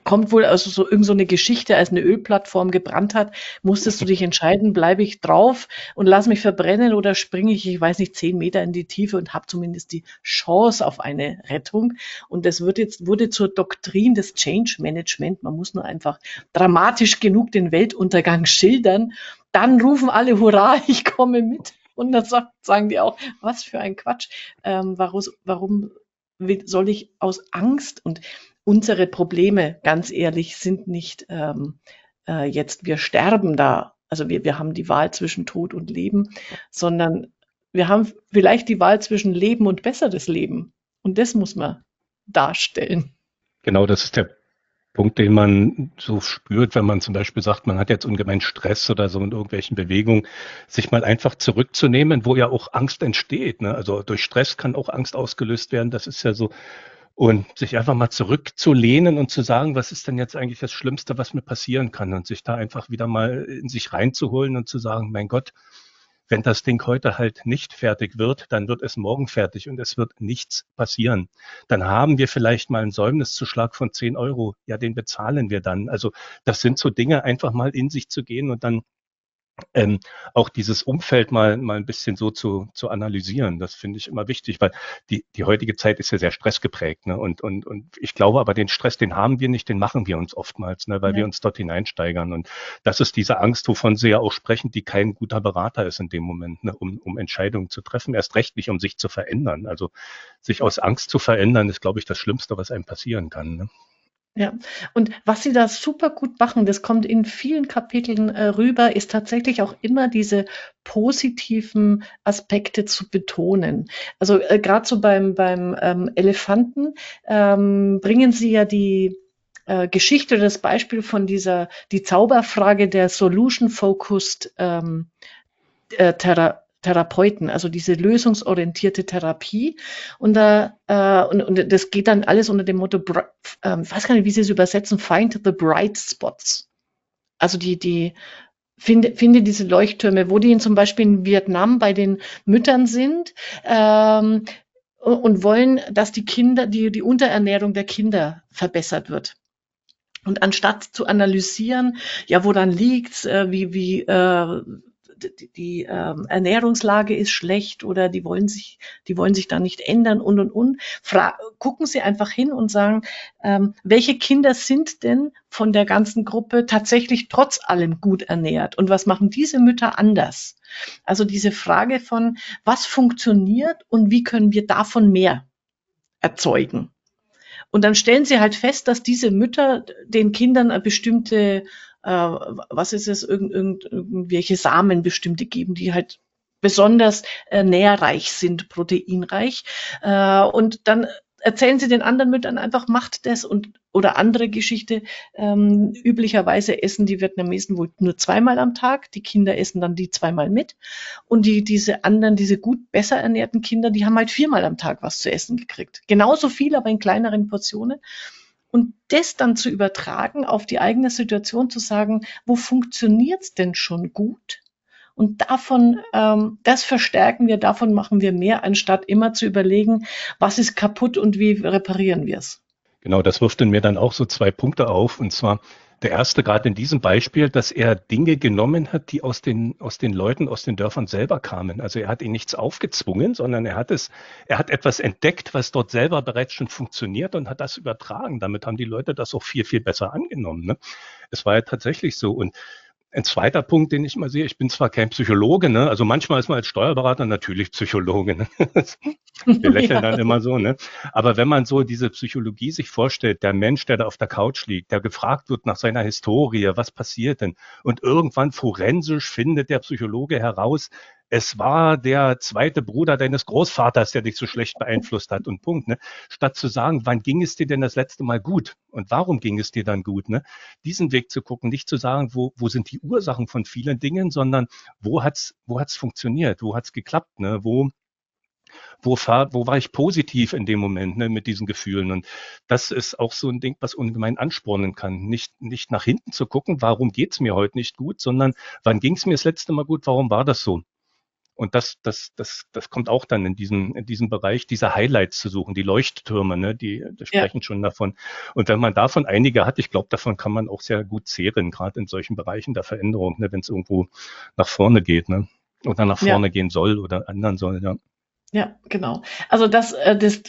kommt wohl also so irgend so eine Geschichte, als eine Ölplattform gebrannt hat, musstest du dich entscheiden, bleibe ich drauf und lass mich verbrennen oder springe ich, ich weiß nicht, zehn Meter in die Tiefe und habe zumindest die Chance auf eine Rettung. Und das wird jetzt, wurde zur Doktrin des Change Management. Man muss nur einfach dramatisch genug den Weltuntergang schildern. Dann rufen alle Hurra, ich komme mit. Und dann sagen die auch, was für ein Quatsch. Ähm, warum, warum soll ich aus Angst und unsere Probleme, ganz ehrlich, sind nicht ähm, äh, jetzt, wir sterben da, also wir, wir haben die Wahl zwischen Tod und Leben, sondern wir haben vielleicht die Wahl zwischen Leben und besseres Leben. Und das muss man darstellen. Genau, das ist der Punkt, den man so spürt, wenn man zum Beispiel sagt, man hat jetzt ungemein Stress oder so in irgendwelchen Bewegungen, sich mal einfach zurückzunehmen, wo ja auch Angst entsteht. Ne? Also durch Stress kann auch Angst ausgelöst werden. Das ist ja so und sich einfach mal zurückzulehnen und zu sagen, was ist denn jetzt eigentlich das Schlimmste, was mir passieren kann und sich da einfach wieder mal in sich reinzuholen und zu sagen, mein Gott, wenn das Ding heute halt nicht fertig wird, dann wird es morgen fertig und es wird nichts passieren. Dann haben wir vielleicht mal einen Säumniszuschlag von 10 Euro. Ja, den bezahlen wir dann. Also das sind so Dinge, einfach mal in sich zu gehen und dann ähm, auch dieses Umfeld mal, mal ein bisschen so zu, zu analysieren. Das finde ich immer wichtig, weil die, die heutige Zeit ist ja sehr stressgeprägt. Ne? Und, und, und ich glaube aber, den Stress, den haben wir nicht, den machen wir uns oftmals, ne? weil ja. wir uns dort hineinsteigern. Und das ist diese Angst, wovon Sie ja auch sprechen, die kein guter Berater ist in dem Moment, ne? um, um Entscheidungen zu treffen. Erst recht nicht, um sich zu verändern. Also sich aus Angst zu verändern, ist, glaube ich, das Schlimmste, was einem passieren kann. Ne? Ja, und was sie da super gut machen, das kommt in vielen Kapiteln äh, rüber, ist tatsächlich auch immer diese positiven Aspekte zu betonen. Also äh, gerade so beim, beim ähm, Elefanten ähm, bringen sie ja die äh, Geschichte, das Beispiel von dieser, die Zauberfrage der Solution-Focused ähm, äh, Thera Therapeuten, also diese lösungsorientierte Therapie. Und, da, äh, und, und das geht dann alles unter dem Motto, äh, ich weiß gar nicht, wie sie es übersetzen, find the bright spots. Also die, die finde, finde diese Leuchttürme, wo die zum Beispiel in Vietnam bei den Müttern sind ähm, und wollen, dass die Kinder, die, die Unterernährung der Kinder verbessert wird. Und anstatt zu analysieren, ja, woran liegt's, äh, wie, wie, äh, die, ähm, Ernährungslage ist schlecht oder die wollen sich, die wollen sich da nicht ändern und und und. Fra gucken Sie einfach hin und sagen, ähm, welche Kinder sind denn von der ganzen Gruppe tatsächlich trotz allem gut ernährt und was machen diese Mütter anders? Also diese Frage von, was funktioniert und wie können wir davon mehr erzeugen? Und dann stellen sie halt fest, dass diese Mütter den Kindern eine bestimmte äh, was ist es, irgend, irgend, irgendwelche Samen bestimmte geben, die halt besonders äh, nährreich sind, proteinreich. Äh, und dann erzählen sie den anderen Müttern einfach, macht das und oder andere Geschichte. Ähm, üblicherweise essen die Vietnamesen wohl nur zweimal am Tag. Die Kinder essen dann die zweimal mit. Und die, diese anderen, diese gut besser ernährten Kinder, die haben halt viermal am Tag was zu essen gekriegt. Genauso viel, aber in kleineren Portionen. Und das dann zu übertragen auf die eigene Situation, zu sagen, wo funktioniert's denn schon gut? Und davon, ähm, das verstärken wir, davon machen wir mehr, anstatt immer zu überlegen, was ist kaputt und wie reparieren wir es. Genau, das wirft in mir dann auch so zwei Punkte auf. Und zwar der erste gerade in diesem Beispiel, dass er Dinge genommen hat, die aus den, aus den Leuten, aus den Dörfern selber kamen. Also er hat ihnen nichts aufgezwungen, sondern er hat es, er hat etwas entdeckt, was dort selber bereits schon funktioniert und hat das übertragen. Damit haben die Leute das auch viel, viel besser angenommen. Ne? Es war ja tatsächlich so. Und ein zweiter Punkt, den ich mal sehe, ich bin zwar kein Psychologe, ne? also manchmal ist man als Steuerberater natürlich Psychologe. Ne? Wir lächeln ja. dann immer so, ne? Aber wenn man so diese Psychologie sich vorstellt, der Mensch, der da auf der Couch liegt, der gefragt wird nach seiner Historie, was passiert denn? Und irgendwann forensisch findet der Psychologe heraus, es war der zweite Bruder deines Großvaters, der dich so schlecht beeinflusst hat und Punkt. Ne? Statt zu sagen, wann ging es dir denn das letzte Mal gut und warum ging es dir dann gut? Ne? Diesen Weg zu gucken, nicht zu sagen, wo, wo sind die Ursachen von vielen Dingen, sondern wo hat's, wo hat's funktioniert, wo hat's geklappt, ne? wo wo, war, wo war ich positiv in dem Moment ne, mit diesen Gefühlen. Und das ist auch so ein Ding, was ungemein anspornen kann. Nicht, nicht nach hinten zu gucken, warum geht's mir heute nicht gut, sondern wann ging's mir das letzte Mal gut, warum war das so? Und das, das, das, das kommt auch dann in diesem, in diesem Bereich, diese Highlights zu suchen, die Leuchttürme, ne, die, die sprechen ja. schon davon. Und wenn man davon einige hat, ich glaube, davon kann man auch sehr gut zehren, gerade in solchen Bereichen der Veränderung, ne, wenn es irgendwo nach vorne geht, ne, oder nach vorne ja. gehen soll oder ändern soll, ja. Ja, genau. Also das, äh, das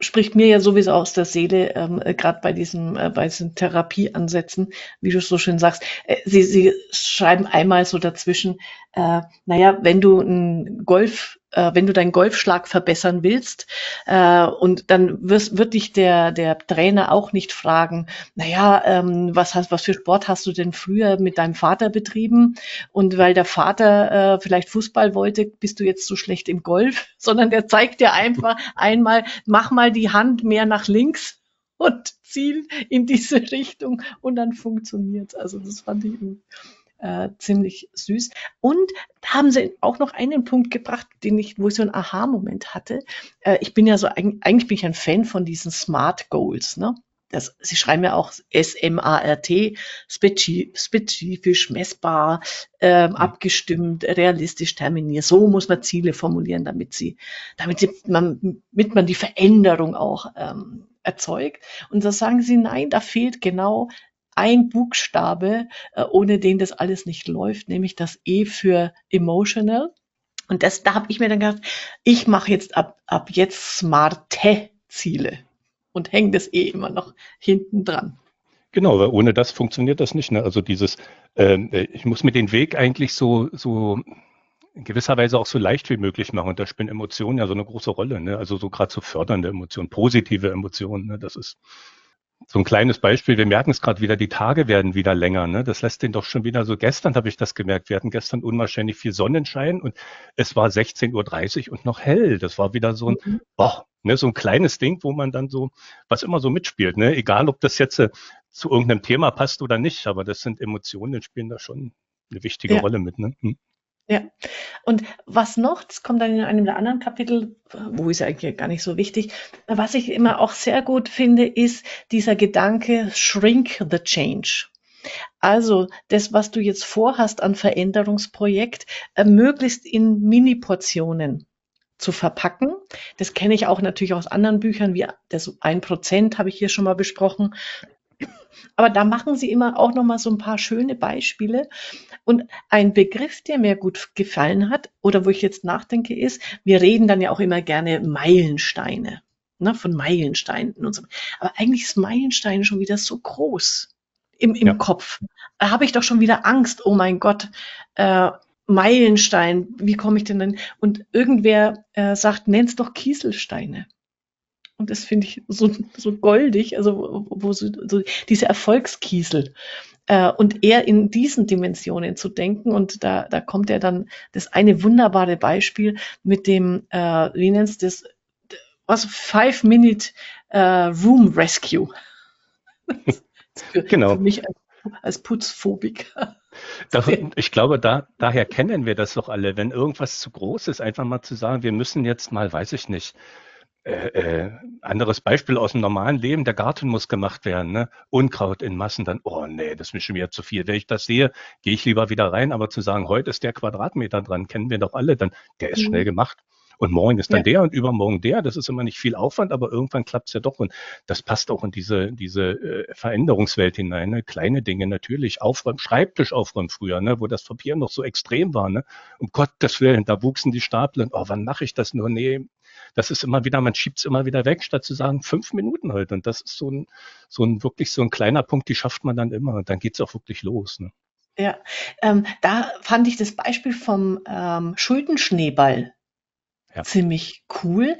spricht mir ja sowieso aus der Seele, ähm, äh, gerade bei diesem, äh, bei diesen Therapieansätzen, wie du so schön sagst. Äh, sie, sie schreiben einmal so dazwischen, äh, naja, wenn du ein Golf wenn du deinen Golfschlag verbessern willst, äh, und dann wirst, wird dich der, der Trainer auch nicht fragen, naja, ähm, was, hast, was für Sport hast du denn früher mit deinem Vater betrieben? Und weil der Vater äh, vielleicht Fußball wollte, bist du jetzt so schlecht im Golf, sondern der zeigt dir einfach einmal, mach mal die Hand mehr nach links und ziel in diese Richtung und dann funktioniert's. Also das fand ich äh, ziemlich süß. Und da haben sie auch noch einen Punkt gebracht, den ich, wo ich so einen Aha-Moment hatte. Äh, ich bin ja so, eigentlich bin ich ein Fan von diesen Smart Goals, ne? das, Sie schreiben ja auch S-M-A-R-T, spezifisch, messbar, ähm, mhm. abgestimmt, realistisch terminiert. So muss man Ziele formulieren, damit sie, damit sie, man, damit man die Veränderung auch ähm, erzeugt. Und da sagen Sie, nein, da fehlt genau ein Buchstabe, äh, ohne den das alles nicht läuft, nämlich das E für emotional. Und das, da habe ich mir dann gedacht, ich mache jetzt ab, ab jetzt smarte Ziele und hänge das eh immer noch hinten dran. Genau, weil ohne das funktioniert das nicht. Ne? Also dieses, ähm, äh, ich muss mir den Weg eigentlich so, so in gewisser Weise auch so leicht wie möglich machen. Und da spielen Emotionen ja so eine große Rolle. Ne? Also so gerade so fördernde Emotionen, positive Emotionen. Ne? Das ist so ein kleines Beispiel, wir merken es gerade wieder, die Tage werden wieder länger. Ne? Das lässt den doch schon wieder so, gestern habe ich das gemerkt, wir hatten gestern unwahrscheinlich viel Sonnenschein und es war 16.30 Uhr und noch hell. Das war wieder so ein, mhm. boah, ne, so ein kleines Ding, wo man dann so, was immer so mitspielt, ne? egal ob das jetzt äh, zu irgendeinem Thema passt oder nicht, aber das sind Emotionen, die spielen da schon eine wichtige ja. Rolle mit. Ne? Hm. Ja. Und was noch, das kommt dann in einem der anderen Kapitel, wo ist eigentlich gar nicht so wichtig, was ich immer auch sehr gut finde, ist dieser Gedanke Shrink the Change. Also das, was du jetzt vorhast an Veränderungsprojekt, äh, möglichst in Mini-Portionen zu verpacken. Das kenne ich auch natürlich aus anderen Büchern, wie das ein Prozent habe ich hier schon mal besprochen. Aber da machen sie immer auch noch mal so ein paar schöne Beispiele. Und ein Begriff, der mir gut gefallen hat oder wo ich jetzt nachdenke, ist, wir reden dann ja auch immer gerne Meilensteine, ne, von Meilensteinen und so. Aber eigentlich ist Meilenstein schon wieder so groß im, im ja. Kopf. Da habe ich doch schon wieder Angst. Oh mein Gott, äh, Meilenstein, wie komme ich denn denn? Und irgendwer äh, sagt, nenn's doch Kieselsteine. Und das finde ich so, so goldig, also wo so, so diese Erfolgskiesel. Äh, und eher in diesen Dimensionen zu denken. Und da, da kommt ja dann das eine wunderbare Beispiel mit dem, äh, wie du das, was, Five-Minute äh, Room Rescue. für, genau. Für mich als, als Putzphobiker. Das, ich glaube, da, daher kennen wir das doch alle. Wenn irgendwas zu groß ist, einfach mal zu sagen, wir müssen jetzt mal, weiß ich nicht, äh, äh, anderes Beispiel aus dem normalen Leben, der Garten muss gemacht werden, ne? Unkraut in Massen, dann, oh nee, das ist mir schon wieder zu viel. Wenn ich das sehe, gehe ich lieber wieder rein, aber zu sagen, heute ist der Quadratmeter dran, kennen wir doch alle, dann, der ist mhm. schnell gemacht. Und morgen ist dann ja. der und übermorgen der. Das ist immer nicht viel Aufwand, aber irgendwann klappt es ja doch. Und das passt auch in diese, diese äh, Veränderungswelt hinein. Ne? Kleine Dinge natürlich. Aufräumen, Schreibtisch aufräumen früher, ne? wo das Papier noch so extrem war. Ne? Um Gottes Willen, da wuchsen die Stapel. Und, oh, wann mache ich das nur? Nee, das ist immer wieder, man schiebt es immer wieder weg, statt zu sagen, fünf Minuten heute. Und das ist so ein, so ein wirklich so ein kleiner Punkt, die schafft man dann immer. Und dann geht es auch wirklich los. Ne? Ja, ähm, da fand ich das Beispiel vom ähm, Schuldenschneeball ja. ziemlich cool.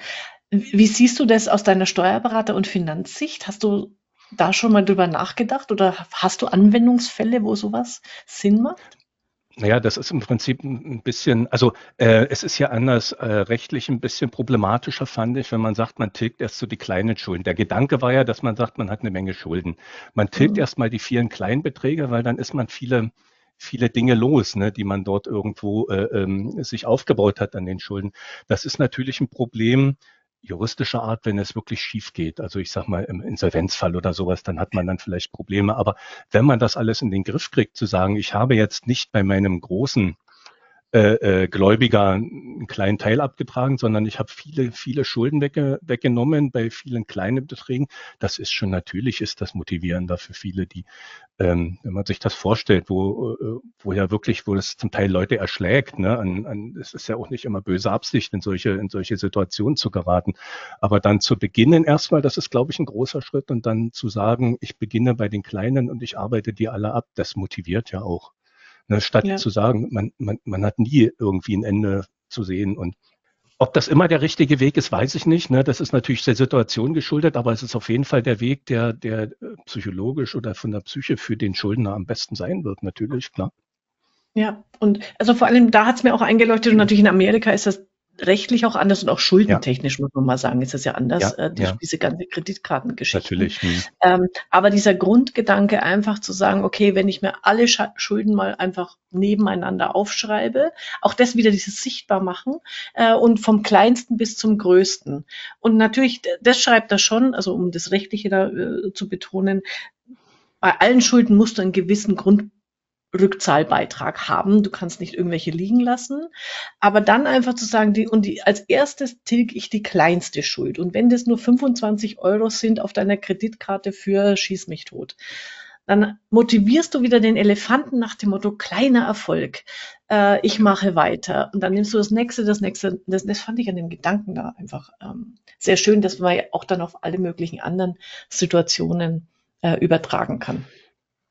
Wie siehst du das aus deiner Steuerberater- und Finanzsicht? Hast du da schon mal drüber nachgedacht oder hast du Anwendungsfälle, wo sowas Sinn macht? Naja, das ist im Prinzip ein bisschen, also äh, es ist ja anders äh, rechtlich ein bisschen problematischer, fand ich, wenn man sagt, man tilgt erst so die kleinen Schulden. Der Gedanke war ja, dass man sagt, man hat eine Menge Schulden. Man tilgt mhm. erst mal die vielen kleinen Beträge, weil dann ist man viele viele Dinge los, ne, die man dort irgendwo äh, ähm, sich aufgebaut hat an den Schulden. Das ist natürlich ein Problem, juristischer Art, wenn es wirklich schief geht. Also ich sag mal im Insolvenzfall oder sowas, dann hat man dann vielleicht Probleme. Aber wenn man das alles in den Griff kriegt, zu sagen, ich habe jetzt nicht bei meinem großen äh, äh, Gläubiger einen kleinen Teil abgetragen, sondern ich habe viele, viele Schulden wegge weggenommen bei vielen kleinen Beträgen. Das ist schon natürlich, ist das motivierender für viele, die, ähm, wenn man sich das vorstellt, wo, äh, wo ja wirklich, wo es zum Teil Leute erschlägt, ne, an, an, es ist ja auch nicht immer böse Absicht, in solche, in solche Situationen zu geraten. Aber dann zu beginnen erstmal, das ist, glaube ich, ein großer Schritt und dann zu sagen, ich beginne bei den Kleinen und ich arbeite die alle ab, das motiviert ja auch. Ne, statt ja. zu sagen, man, man, man hat nie irgendwie ein Ende zu sehen. Und ob das immer der richtige Weg ist, weiß ich nicht. Ne? Das ist natürlich der Situation geschuldet, aber es ist auf jeden Fall der Weg, der, der äh, psychologisch oder von der Psyche für den Schuldner am besten sein wird, natürlich, klar. Ja, und also vor allem da hat es mir auch eingeleuchtet und natürlich in Amerika ist das rechtlich auch anders und auch schuldentechnisch, ja. muss man mal sagen, ist es ja anders, ja, äh, die, ja. diese ganze Kreditkartengeschichte. Natürlich. Hm. Ähm, aber dieser Grundgedanke einfach zu sagen, okay, wenn ich mir alle Sch Schulden mal einfach nebeneinander aufschreibe, auch das wieder dieses sichtbar machen äh, und vom kleinsten bis zum größten. Und natürlich, das schreibt er schon, also um das Rechtliche da äh, zu betonen, bei allen Schulden musst du einen gewissen Grund Rückzahlbeitrag haben. Du kannst nicht irgendwelche liegen lassen. Aber dann einfach zu sagen, die, und die, als erstes tilge ich die kleinste Schuld. Und wenn das nur 25 Euro sind auf deiner Kreditkarte für Schieß mich tot, dann motivierst du wieder den Elefanten nach dem Motto kleiner Erfolg. Äh, ich mache weiter. Und dann nimmst du das nächste, das nächste. Das, das fand ich an dem Gedanken da einfach ähm, sehr schön, dass man ja auch dann auf alle möglichen anderen Situationen äh, übertragen kann.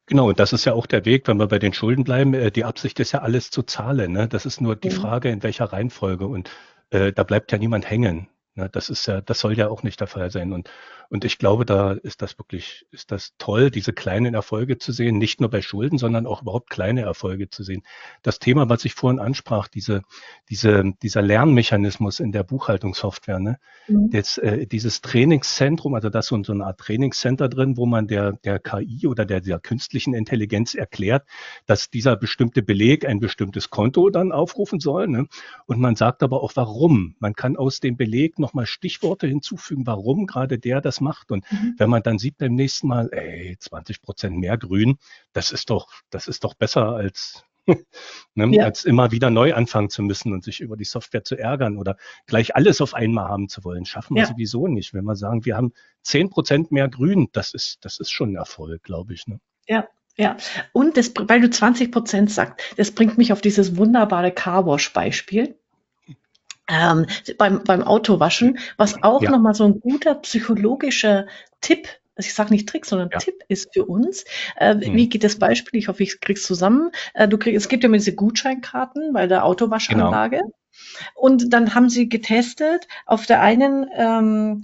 Genau, und das ist ja auch der Weg, wenn wir bei den Schulden bleiben. Äh, die Absicht ist ja alles zu zahlen. Ne? Das ist nur die mhm. Frage, in welcher Reihenfolge. Und äh, da bleibt ja niemand hängen. Ne? Das ist ja, das soll ja auch nicht der Fall sein. Und und ich glaube, da ist das wirklich, ist das toll, diese kleinen Erfolge zu sehen, nicht nur bei Schulden, sondern auch überhaupt kleine Erfolge zu sehen. Das Thema, was ich vorhin ansprach, diese, diese, dieser Lernmechanismus in der Buchhaltungssoftware, ne? Mhm. Das, äh, dieses Trainingszentrum, also das so, so eine Art Trainingscenter drin, wo man der, der KI oder der, der künstlichen Intelligenz erklärt, dass dieser bestimmte Beleg ein bestimmtes Konto dann aufrufen soll. Ne? Und man sagt aber auch, warum. Man kann aus dem Beleg nochmal Stichworte hinzufügen, warum gerade der das macht. Und mhm. wenn man dann sieht beim nächsten Mal, ey, 20 Prozent mehr Grün, das ist doch, das ist doch besser als ne, ja. als immer wieder neu anfangen zu müssen und sich über die Software zu ärgern oder gleich alles auf einmal haben zu wollen. Schaffen wir ja. sowieso nicht. Wenn wir sagen, wir haben 10 Prozent mehr Grün, das ist, das ist schon ein Erfolg, glaube ich. Ne? Ja, ja, und das, weil du 20 Prozent sagst, das bringt mich auf dieses wunderbare Carwash-Beispiel ähm, beim, beim Autowaschen, was auch ja. nochmal so ein guter psychologischer Tipp also ich sage nicht Trick, sondern ja. Tipp ist für uns. Äh, mhm. Wie geht das Beispiel? Ich hoffe, ich krieg's zusammen. Äh, du kriegst, es gibt ja immer diese Gutscheinkarten bei der Autowaschanlage. Genau. Und dann haben sie getestet. Auf der einen, ähm,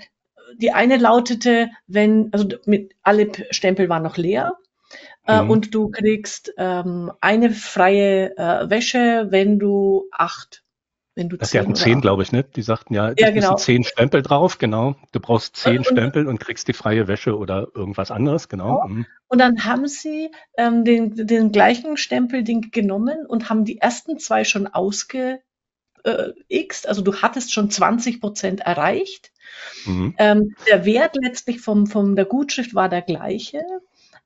die eine lautete, wenn, also mit alle Stempel waren noch leer. Äh, mhm. Und du kriegst ähm, eine freie äh, Wäsche, wenn du acht wenn du das zehn, hatten zehn, glaube ich, ne? Die sagten ja, ja genau. zehn Stempel drauf, genau. Du brauchst zehn Stempel und kriegst die freie Wäsche oder irgendwas anderes, genau. Ja. Mhm. Und dann haben sie ähm, den, den gleichen Stempelding genommen und haben die ersten zwei schon ausge äh, X, also du hattest schon 20 Prozent erreicht. Mhm. Ähm, der Wert letztlich vom, vom der Gutschrift war der gleiche.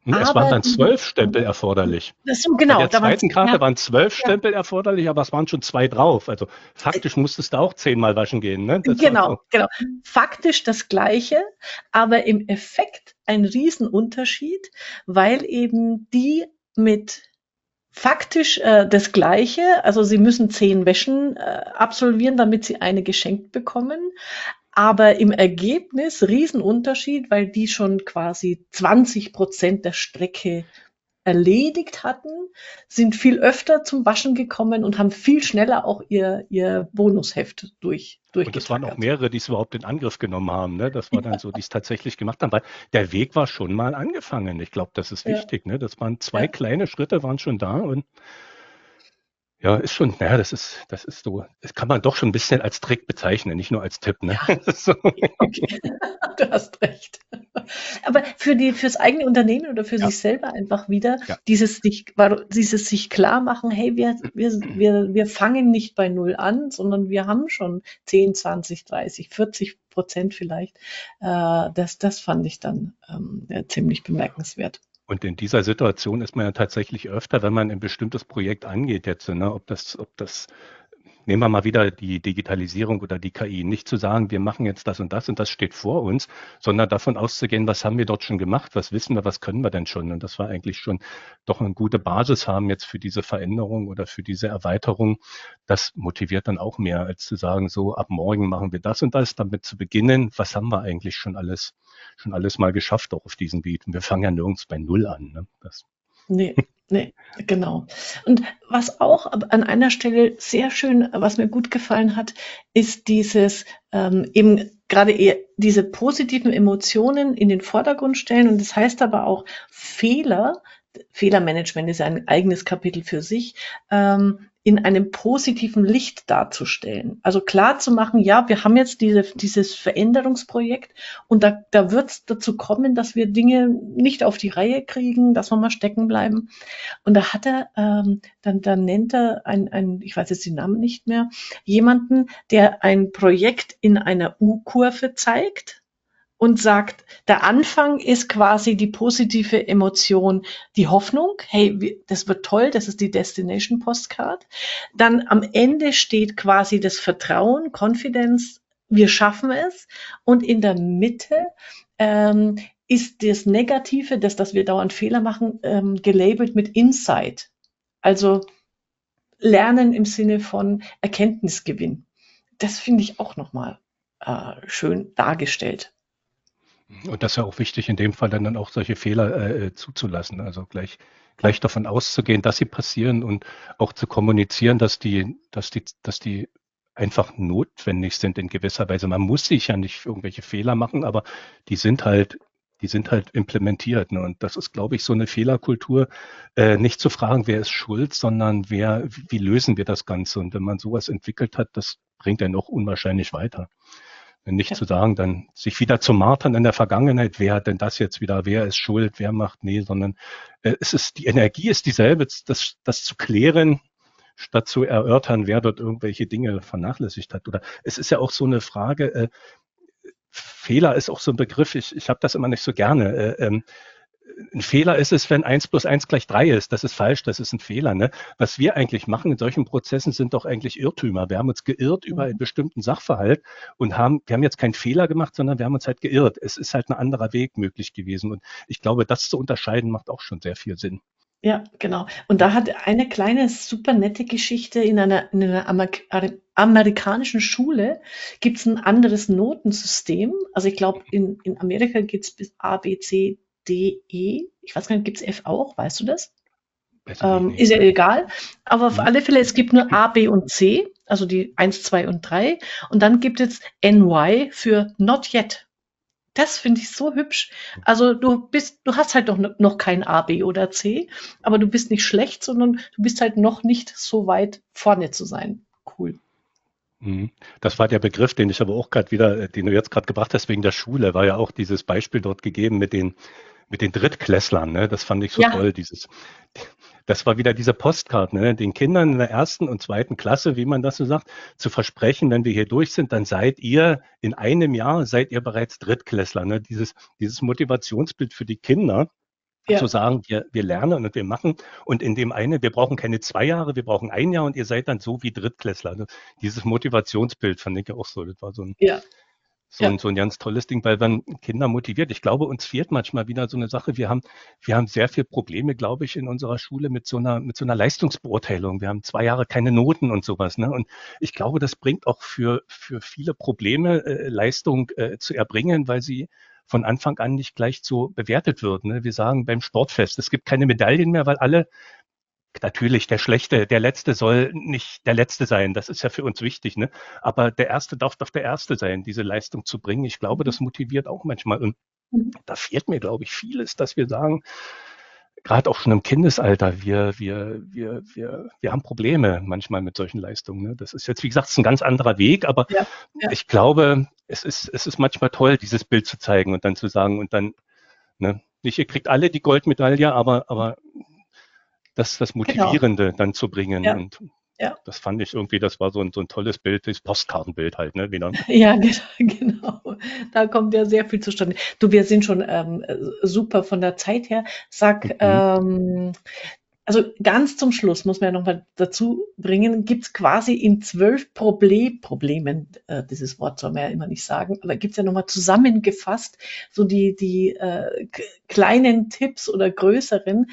Es waren dann zwölf Stempel erforderlich. Das, genau, Bei der zweiten Karte ja, waren zwölf ja. Stempel erforderlich, aber es waren schon zwei drauf. Also faktisch musstest du auch zehnmal waschen gehen. Ne? genau, genau. Faktisch das Gleiche, aber im Effekt ein Riesenunterschied, weil eben die mit faktisch äh, das Gleiche, also sie müssen zehn Wäschen äh, absolvieren, damit sie eine geschenkt bekommen, aber im Ergebnis Riesenunterschied, weil die schon quasi 20 Prozent der Strecke erledigt hatten, sind viel öfter zum Waschen gekommen und haben viel schneller auch ihr, ihr Bonusheft durch. Und es waren auch mehrere, die es überhaupt in Angriff genommen haben. Ne? Das war dann so, die es tatsächlich gemacht haben, weil der Weg war schon mal angefangen. Ich glaube, das ist wichtig. Ja. Ne? Das waren zwei ja. kleine Schritte, waren schon da und ja, ist schon, naja, das ist, das ist so, das kann man doch schon ein bisschen als Trick bezeichnen, nicht nur als Tipp, ne? Ja. so. Okay, du hast recht. Aber für die, fürs eigene Unternehmen oder für ja. sich selber einfach wieder ja. dieses sich, dieses sich klar machen, hey, wir, wir, wir, wir fangen nicht bei Null an, sondern wir haben schon 10, 20, 30, 40 Prozent vielleicht. Äh, das, das fand ich dann ähm, ziemlich bemerkenswert. Und in dieser Situation ist man ja tatsächlich öfter, wenn man ein bestimmtes Projekt angeht jetzt, ne, ob das, ob das nehmen wir mal wieder die Digitalisierung oder die KI, nicht zu sagen, wir machen jetzt das und das und das steht vor uns, sondern davon auszugehen, was haben wir dort schon gemacht, was wissen wir, was können wir denn schon? Und das war eigentlich schon doch eine gute Basis haben jetzt für diese Veränderung oder für diese Erweiterung. Das motiviert dann auch mehr, als zu sagen, so ab morgen machen wir das und das, damit zu beginnen, was haben wir eigentlich schon alles, schon alles mal geschafft, auch auf diesem Gebiet. Und wir fangen ja nirgends bei Null an. Ne? Das Nee, nee, genau. Und was auch an einer Stelle sehr schön, was mir gut gefallen hat, ist dieses ähm, eben gerade eher diese positiven Emotionen in den Vordergrund stellen. Und das heißt aber auch Fehler, Fehlermanagement ist ein eigenes Kapitel für sich, ähm, in einem positiven Licht darzustellen. Also klar zu machen, ja, wir haben jetzt diese, dieses Veränderungsprojekt und da, da wird es dazu kommen, dass wir Dinge nicht auf die Reihe kriegen, dass wir mal stecken bleiben. Und da hat er, ähm, dann, dann nennt er ein, ein, ich weiß jetzt den Namen nicht mehr, jemanden, der ein Projekt in einer U-Kurve zeigt und sagt, der Anfang ist quasi die positive Emotion, die Hoffnung, hey, das wird toll, das ist die Destination Postcard. Dann am Ende steht quasi das Vertrauen, Confidence, wir schaffen es. Und in der Mitte ähm, ist das Negative, das, dass wir dauernd Fehler machen, ähm, gelabelt mit Insight. Also Lernen im Sinne von Erkenntnisgewinn. Das finde ich auch nochmal äh, schön dargestellt. Und das ist ja auch wichtig, in dem Fall dann auch solche Fehler äh, zuzulassen. Also gleich, gleich davon auszugehen, dass sie passieren und auch zu kommunizieren, dass die, dass die, dass die einfach notwendig sind in gewisser Weise. Man muss sich ja nicht irgendwelche Fehler machen, aber die sind halt, die sind halt implementiert. Ne? Und das ist, glaube ich, so eine Fehlerkultur, äh, nicht zu fragen, wer ist schuld, sondern wer, wie lösen wir das Ganze? Und wenn man sowas entwickelt hat, das bringt einen auch unwahrscheinlich weiter. Nicht ja. zu sagen, dann sich wieder zu martern in der Vergangenheit, wer hat denn das jetzt wieder, wer ist schuld, wer macht, nee, sondern äh, es ist, die Energie ist dieselbe, das, das zu klären, statt zu erörtern, wer dort irgendwelche Dinge vernachlässigt hat. Oder es ist ja auch so eine Frage, äh, Fehler ist auch so ein Begriff, ich, ich habe das immer nicht so gerne. Äh, ähm, ein Fehler ist es, wenn eins plus eins gleich drei ist. Das ist falsch, das ist ein Fehler. Ne? Was wir eigentlich machen in solchen Prozessen sind doch eigentlich Irrtümer. Wir haben uns geirrt über einen mhm. bestimmten Sachverhalt und haben, wir haben jetzt keinen Fehler gemacht, sondern wir haben uns halt geirrt. Es ist halt ein anderer Weg möglich gewesen. Und ich glaube, das zu unterscheiden macht auch schon sehr viel Sinn. Ja, genau. Und da hat eine kleine, super nette Geschichte in einer, in einer Amer amerikanischen Schule gibt es ein anderes Notensystem. Also ich glaube, in, in Amerika geht es bis A, B, C, DE. Ich weiß gar nicht, gibt es F auch? Weißt du das? Ähm, ist ja egal. Aber auf alle Fälle, es gibt nur A, B und C, also die 1, 2 und 3. Und dann gibt es NY für Not Yet. Das finde ich so hübsch. Also du bist, du hast halt noch, noch kein A, B oder C, aber du bist nicht schlecht, sondern du bist halt noch nicht so weit vorne zu sein. Cool. Mhm. Das war der Begriff, den ich aber auch gerade wieder, den du jetzt gerade gebracht hast, wegen der Schule, war ja auch dieses Beispiel dort gegeben mit den mit den Drittklässlern, ne? Das fand ich so ja. toll, dieses, das war wieder diese Postcard, ne? den Kindern in der ersten und zweiten Klasse, wie man das so sagt, zu versprechen, wenn wir hier durch sind, dann seid ihr in einem Jahr, seid ihr bereits Drittklässler. Ne? Dieses, dieses Motivationsbild für die Kinder, ja. zu sagen, wir, wir lernen und wir machen. Und in dem eine, wir brauchen keine zwei Jahre, wir brauchen ein Jahr und ihr seid dann so wie Drittklässler. Also dieses Motivationsbild fand ich ja auch so. Das war so ein, ja so, ja. ein, so ein ganz tolles Ding, weil wenn Kinder motiviert, ich glaube, uns fehlt manchmal wieder so eine Sache. Wir haben, wir haben sehr viele Probleme, glaube ich, in unserer Schule mit so einer, mit so einer Leistungsbeurteilung. Wir haben zwei Jahre keine Noten und sowas. Ne? Und ich glaube, das bringt auch für, für viele Probleme, äh, Leistung äh, zu erbringen, weil sie von Anfang an nicht gleich so bewertet wird. Ne? Wir sagen beim Sportfest, es gibt keine Medaillen mehr, weil alle Natürlich, der Schlechte, der Letzte soll nicht der Letzte sein. Das ist ja für uns wichtig, ne? Aber der Erste darf doch der Erste sein, diese Leistung zu bringen. Ich glaube, das motiviert auch manchmal. Und mhm. da fehlt mir, glaube ich, vieles, dass wir sagen, gerade auch schon im Kindesalter, wir, wir, wir, wir, wir haben Probleme manchmal mit solchen Leistungen. Ne? Das ist jetzt, wie gesagt, ein ganz anderer Weg, aber ja, ja. ich glaube, es ist, es ist manchmal toll, dieses Bild zu zeigen und dann zu sagen und dann, ne, nicht, ihr kriegt alle die Goldmedaille, aber, aber das, das genau. Motivierende genau. dann zu bringen. Ja. Und ja. das fand ich irgendwie, das war so ein, so ein tolles Bild, das Postkartenbild halt, ne? Wieder. Ja, genau. Da kommt ja sehr viel zustande. Du, wir sind schon ähm, super von der Zeit her. Sag, mhm. ähm, also ganz zum Schluss muss man ja nochmal dazu bringen, gibt es quasi in zwölf Problem, Problemen, äh, dieses Wort soll man ja immer nicht sagen, aber gibt es ja nochmal zusammengefasst, so die, die äh, kleinen Tipps oder größeren,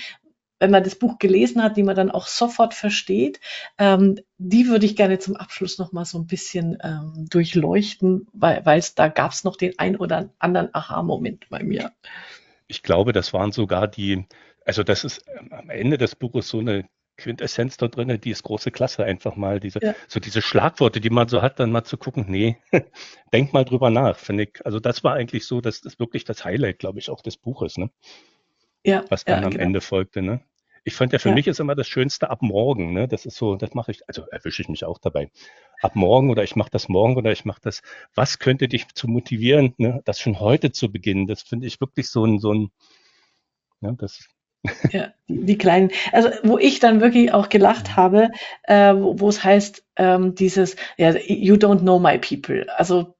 wenn man das Buch gelesen hat, die man dann auch sofort versteht. Ähm, die würde ich gerne zum Abschluss noch mal so ein bisschen ähm, durchleuchten, weil es da gab es noch den ein oder anderen Aha-Moment bei mir. Ich glaube, das waren sogar die, also das ist am Ende des Buches so eine Quintessenz da drin, die ist große Klasse einfach mal, diese, ja. so diese Schlagworte, die man so hat, dann mal zu gucken, nee, denk mal drüber nach, finde ich. Also das war eigentlich so, das ist wirklich das Highlight, glaube ich, auch des Buches, ne? Ja. Was dann ja, am genau. Ende folgte, ne? Ich fand ja für ja. mich ist immer das Schönste ab morgen. Ne? Das ist so, das mache ich, also erwische ich mich auch dabei. Ab morgen oder ich mache das morgen oder ich mache das. Was könnte dich zu motivieren, ne? das schon heute zu beginnen? Das finde ich wirklich so ein, so ein, ja, das. Ja, die kleinen, also wo ich dann wirklich auch gelacht mhm. habe, äh, wo, wo es heißt, ähm, dieses, ja, you don't know my people. Also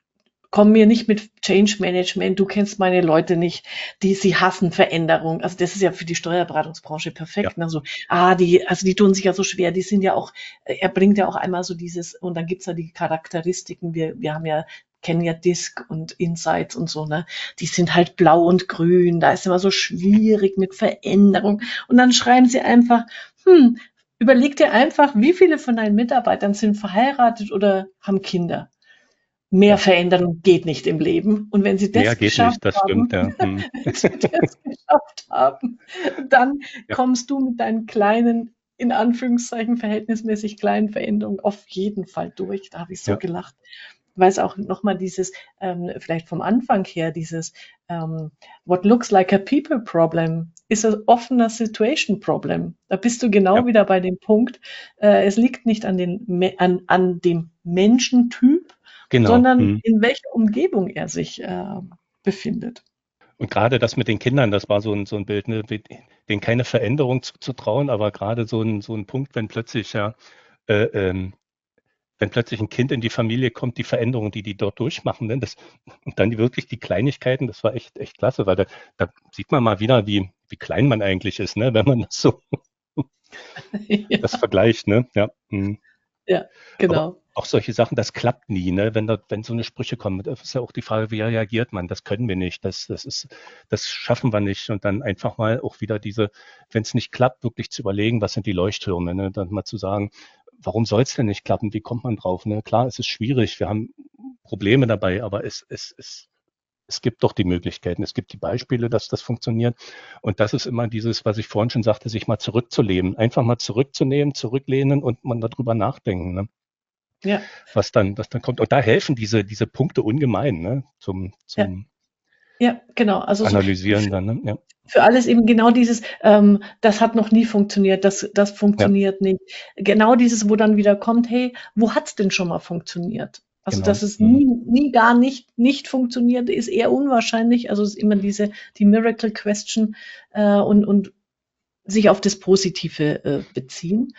komm mir nicht mit Change Management, du kennst meine Leute nicht, die sie hassen Veränderung. Also das ist ja für die Steuerberatungsbranche perfekt. Ja. Also, ah, die, also die tun sich ja so schwer, die sind ja auch, er bringt ja auch einmal so dieses, und dann gibt's ja die Charakteristiken, wir, wir haben ja kennen ja Disk und Insights und so, ne? Die sind halt blau und grün, da ist immer so schwierig mit Veränderung. Und dann schreiben sie einfach, hm, überleg dir einfach, wie viele von deinen Mitarbeitern sind verheiratet oder haben Kinder mehr Veränderung geht nicht im Leben. Und wenn Sie das Mehr geschafft nicht, das haben, stimmt, ja. Hm. wenn Sie das geschafft haben, dann ja. kommst du mit deinen kleinen, in Anführungszeichen verhältnismäßig kleinen Veränderungen auf jeden Fall durch. Da habe ich so ja. gelacht. Weil es auch nochmal dieses, ähm, vielleicht vom Anfang her, dieses ähm, What looks like a people problem is a often a situation problem. Da bist du genau ja. wieder bei dem Punkt, äh, es liegt nicht an, den, an, an dem Menschentyp, genau. sondern hm. in welcher Umgebung er sich äh, befindet. Und gerade das mit den Kindern, das war so ein, so ein Bild, ne, denen keine Veränderung zuzutrauen, aber gerade so ein, so ein Punkt, wenn plötzlich ja, äh, ähm, wenn plötzlich ein Kind in die Familie kommt, die Veränderungen, die die dort durchmachen, ne, das, und dann die, wirklich die Kleinigkeiten, das war echt, echt klasse, weil da, da sieht man mal wieder, wie, wie klein man eigentlich ist, ne, wenn man das so ja. das vergleicht, ne, ja. Hm. Ja, genau. Aber auch solche Sachen, das klappt nie, ne? Wenn da, wenn so eine Sprüche kommen, das ist ja auch die Frage, wie reagiert man? Das können wir nicht, das, das ist, das schaffen wir nicht. Und dann einfach mal auch wieder diese, wenn es nicht klappt, wirklich zu überlegen, was sind die Leuchttürme, ne? Dann mal zu sagen, warum soll es denn nicht klappen? Wie kommt man drauf? Ne? Klar, es ist schwierig, wir haben Probleme dabei, aber es, es, es es gibt doch die Möglichkeiten, es gibt die Beispiele, dass das funktioniert. Und das ist immer dieses, was ich vorhin schon sagte, sich mal zurückzulehnen, einfach mal zurückzunehmen, zurücklehnen und man darüber nachdenken. Ne? Ja. Was dann, was dann kommt. Und da helfen diese, diese Punkte ungemein, ne? Zum, zum ja. ja genau. Also analysieren so, dann, ne? Ja. Für alles eben genau dieses, ähm, das hat noch nie funktioniert, das, das funktioniert ja. nicht. Genau dieses, wo dann wieder kommt, hey, wo hat's denn schon mal funktioniert? Also, genau. dass es mhm. nie, nie gar nicht, nicht funktioniert, ist eher unwahrscheinlich. Also, es ist immer diese, die Miracle Question, äh, und, und sich auf das Positive äh, beziehen.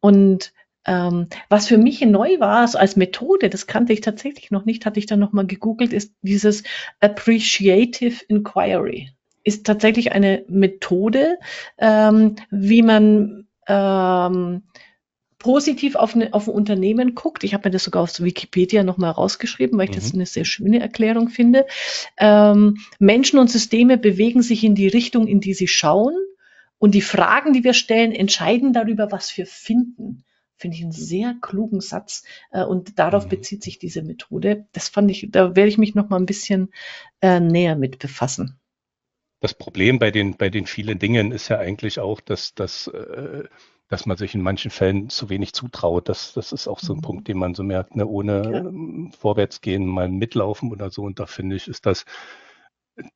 Und ähm, was für mich neu war also als Methode, das kannte ich tatsächlich noch nicht, hatte ich dann nochmal gegoogelt, ist dieses Appreciative Inquiry. Ist tatsächlich eine Methode, ähm, wie man ähm, positiv auf, eine, auf ein Unternehmen guckt. Ich habe mir das sogar auf Wikipedia nochmal rausgeschrieben, weil ich mhm. das eine sehr schöne Erklärung finde. Ähm, Menschen und Systeme bewegen sich in die Richtung, in die sie schauen. Und die Fragen, die wir stellen, entscheiden darüber, was wir finden. Finde ich einen sehr klugen Satz. Äh, und darauf mhm. bezieht sich diese Methode. Das fand ich, da werde ich mich noch mal ein bisschen äh, näher mit befassen. Das Problem bei den, bei den vielen Dingen ist ja eigentlich auch, dass, dass äh, dass man sich in manchen Fällen zu wenig zutraut. Das, das ist auch so ein mhm. Punkt, den man so merkt, ne? ohne ja. Ähm, Vorwärtsgehen, mal mitlaufen oder so. Und da finde ich, ist das,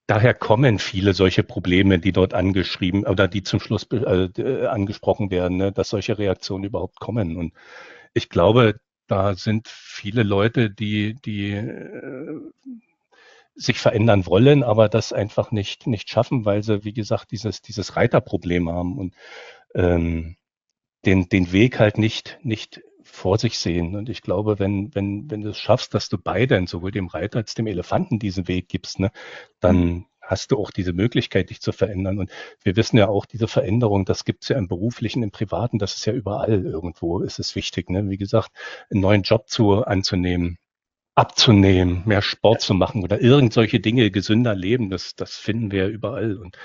daher kommen viele solche Probleme, die dort angeschrieben oder die zum Schluss äh, angesprochen werden, ne? dass solche Reaktionen überhaupt kommen. Und ich glaube, da sind viele Leute, die, die äh, sich verändern wollen, aber das einfach nicht, nicht schaffen, weil sie, wie gesagt, dieses, dieses Reiterproblem haben. Und ähm, den, den Weg halt nicht, nicht vor sich sehen. Und ich glaube, wenn, wenn, wenn du es schaffst, dass du beiden, sowohl dem Reiter als dem Elefanten diesen Weg gibst, ne, dann mhm. hast du auch diese Möglichkeit, dich zu verändern. Und wir wissen ja auch, diese Veränderung, das gibt es ja im beruflichen, im privaten, das ist ja überall irgendwo, ist es wichtig. Ne? Wie gesagt, einen neuen Job zu anzunehmen, abzunehmen, mehr Sport zu machen oder irgend solche Dinge, gesünder leben, das, das finden wir ja überall. Und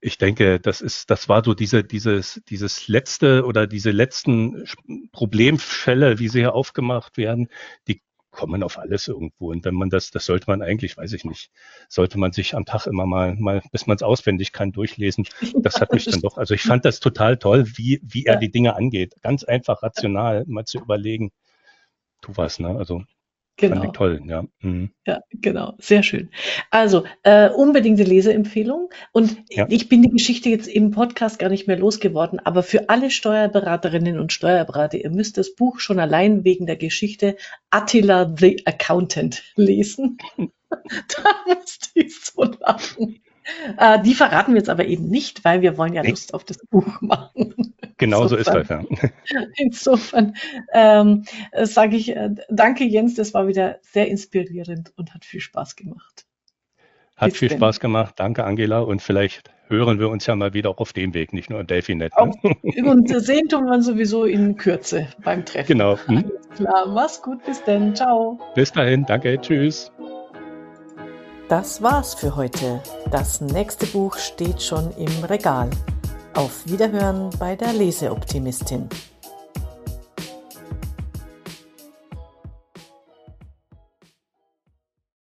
ich denke, das ist, das war so diese, dieses, dieses letzte oder diese letzten Problemfälle, wie sie hier aufgemacht werden, die kommen auf alles irgendwo. Und wenn man das, das sollte man eigentlich, weiß ich nicht, sollte man sich am Tag immer mal, mal, bis man es auswendig kann, durchlesen. Das hat mich dann doch, also ich fand das total toll, wie, wie er die Dinge angeht. Ganz einfach rational mal zu überlegen, tu was, ne? Also Genau. Fand ich toll, ja. Mhm. Ja, genau. Sehr schön. Also, äh, unbedingte Leseempfehlung. Und ja. ich bin die Geschichte jetzt im Podcast gar nicht mehr losgeworden, aber für alle Steuerberaterinnen und Steuerberater, ihr müsst das Buch schon allein wegen der Geschichte Attila the Accountant lesen. da musste ich so lachen. Äh, die verraten wir jetzt aber eben nicht, weil wir wollen ja Lust auf das Buch machen. Genau so ist das, ja. Insofern ähm, sage ich äh, danke Jens, das war wieder sehr inspirierend und hat viel Spaß gemacht. Hat Bis viel denn. Spaß gemacht, danke Angela und vielleicht hören wir uns ja mal wieder auch auf dem Weg, nicht nur in Delphinet. Ne? und sehen tun wir sowieso in Kürze beim Treffen. Genau. Hm? Alles klar, mach's gut, bis dann, ciao. Bis dahin, danke, tschüss. Das war's für heute. Das nächste Buch steht schon im Regal. Auf Wiederhören bei der Leseoptimistin.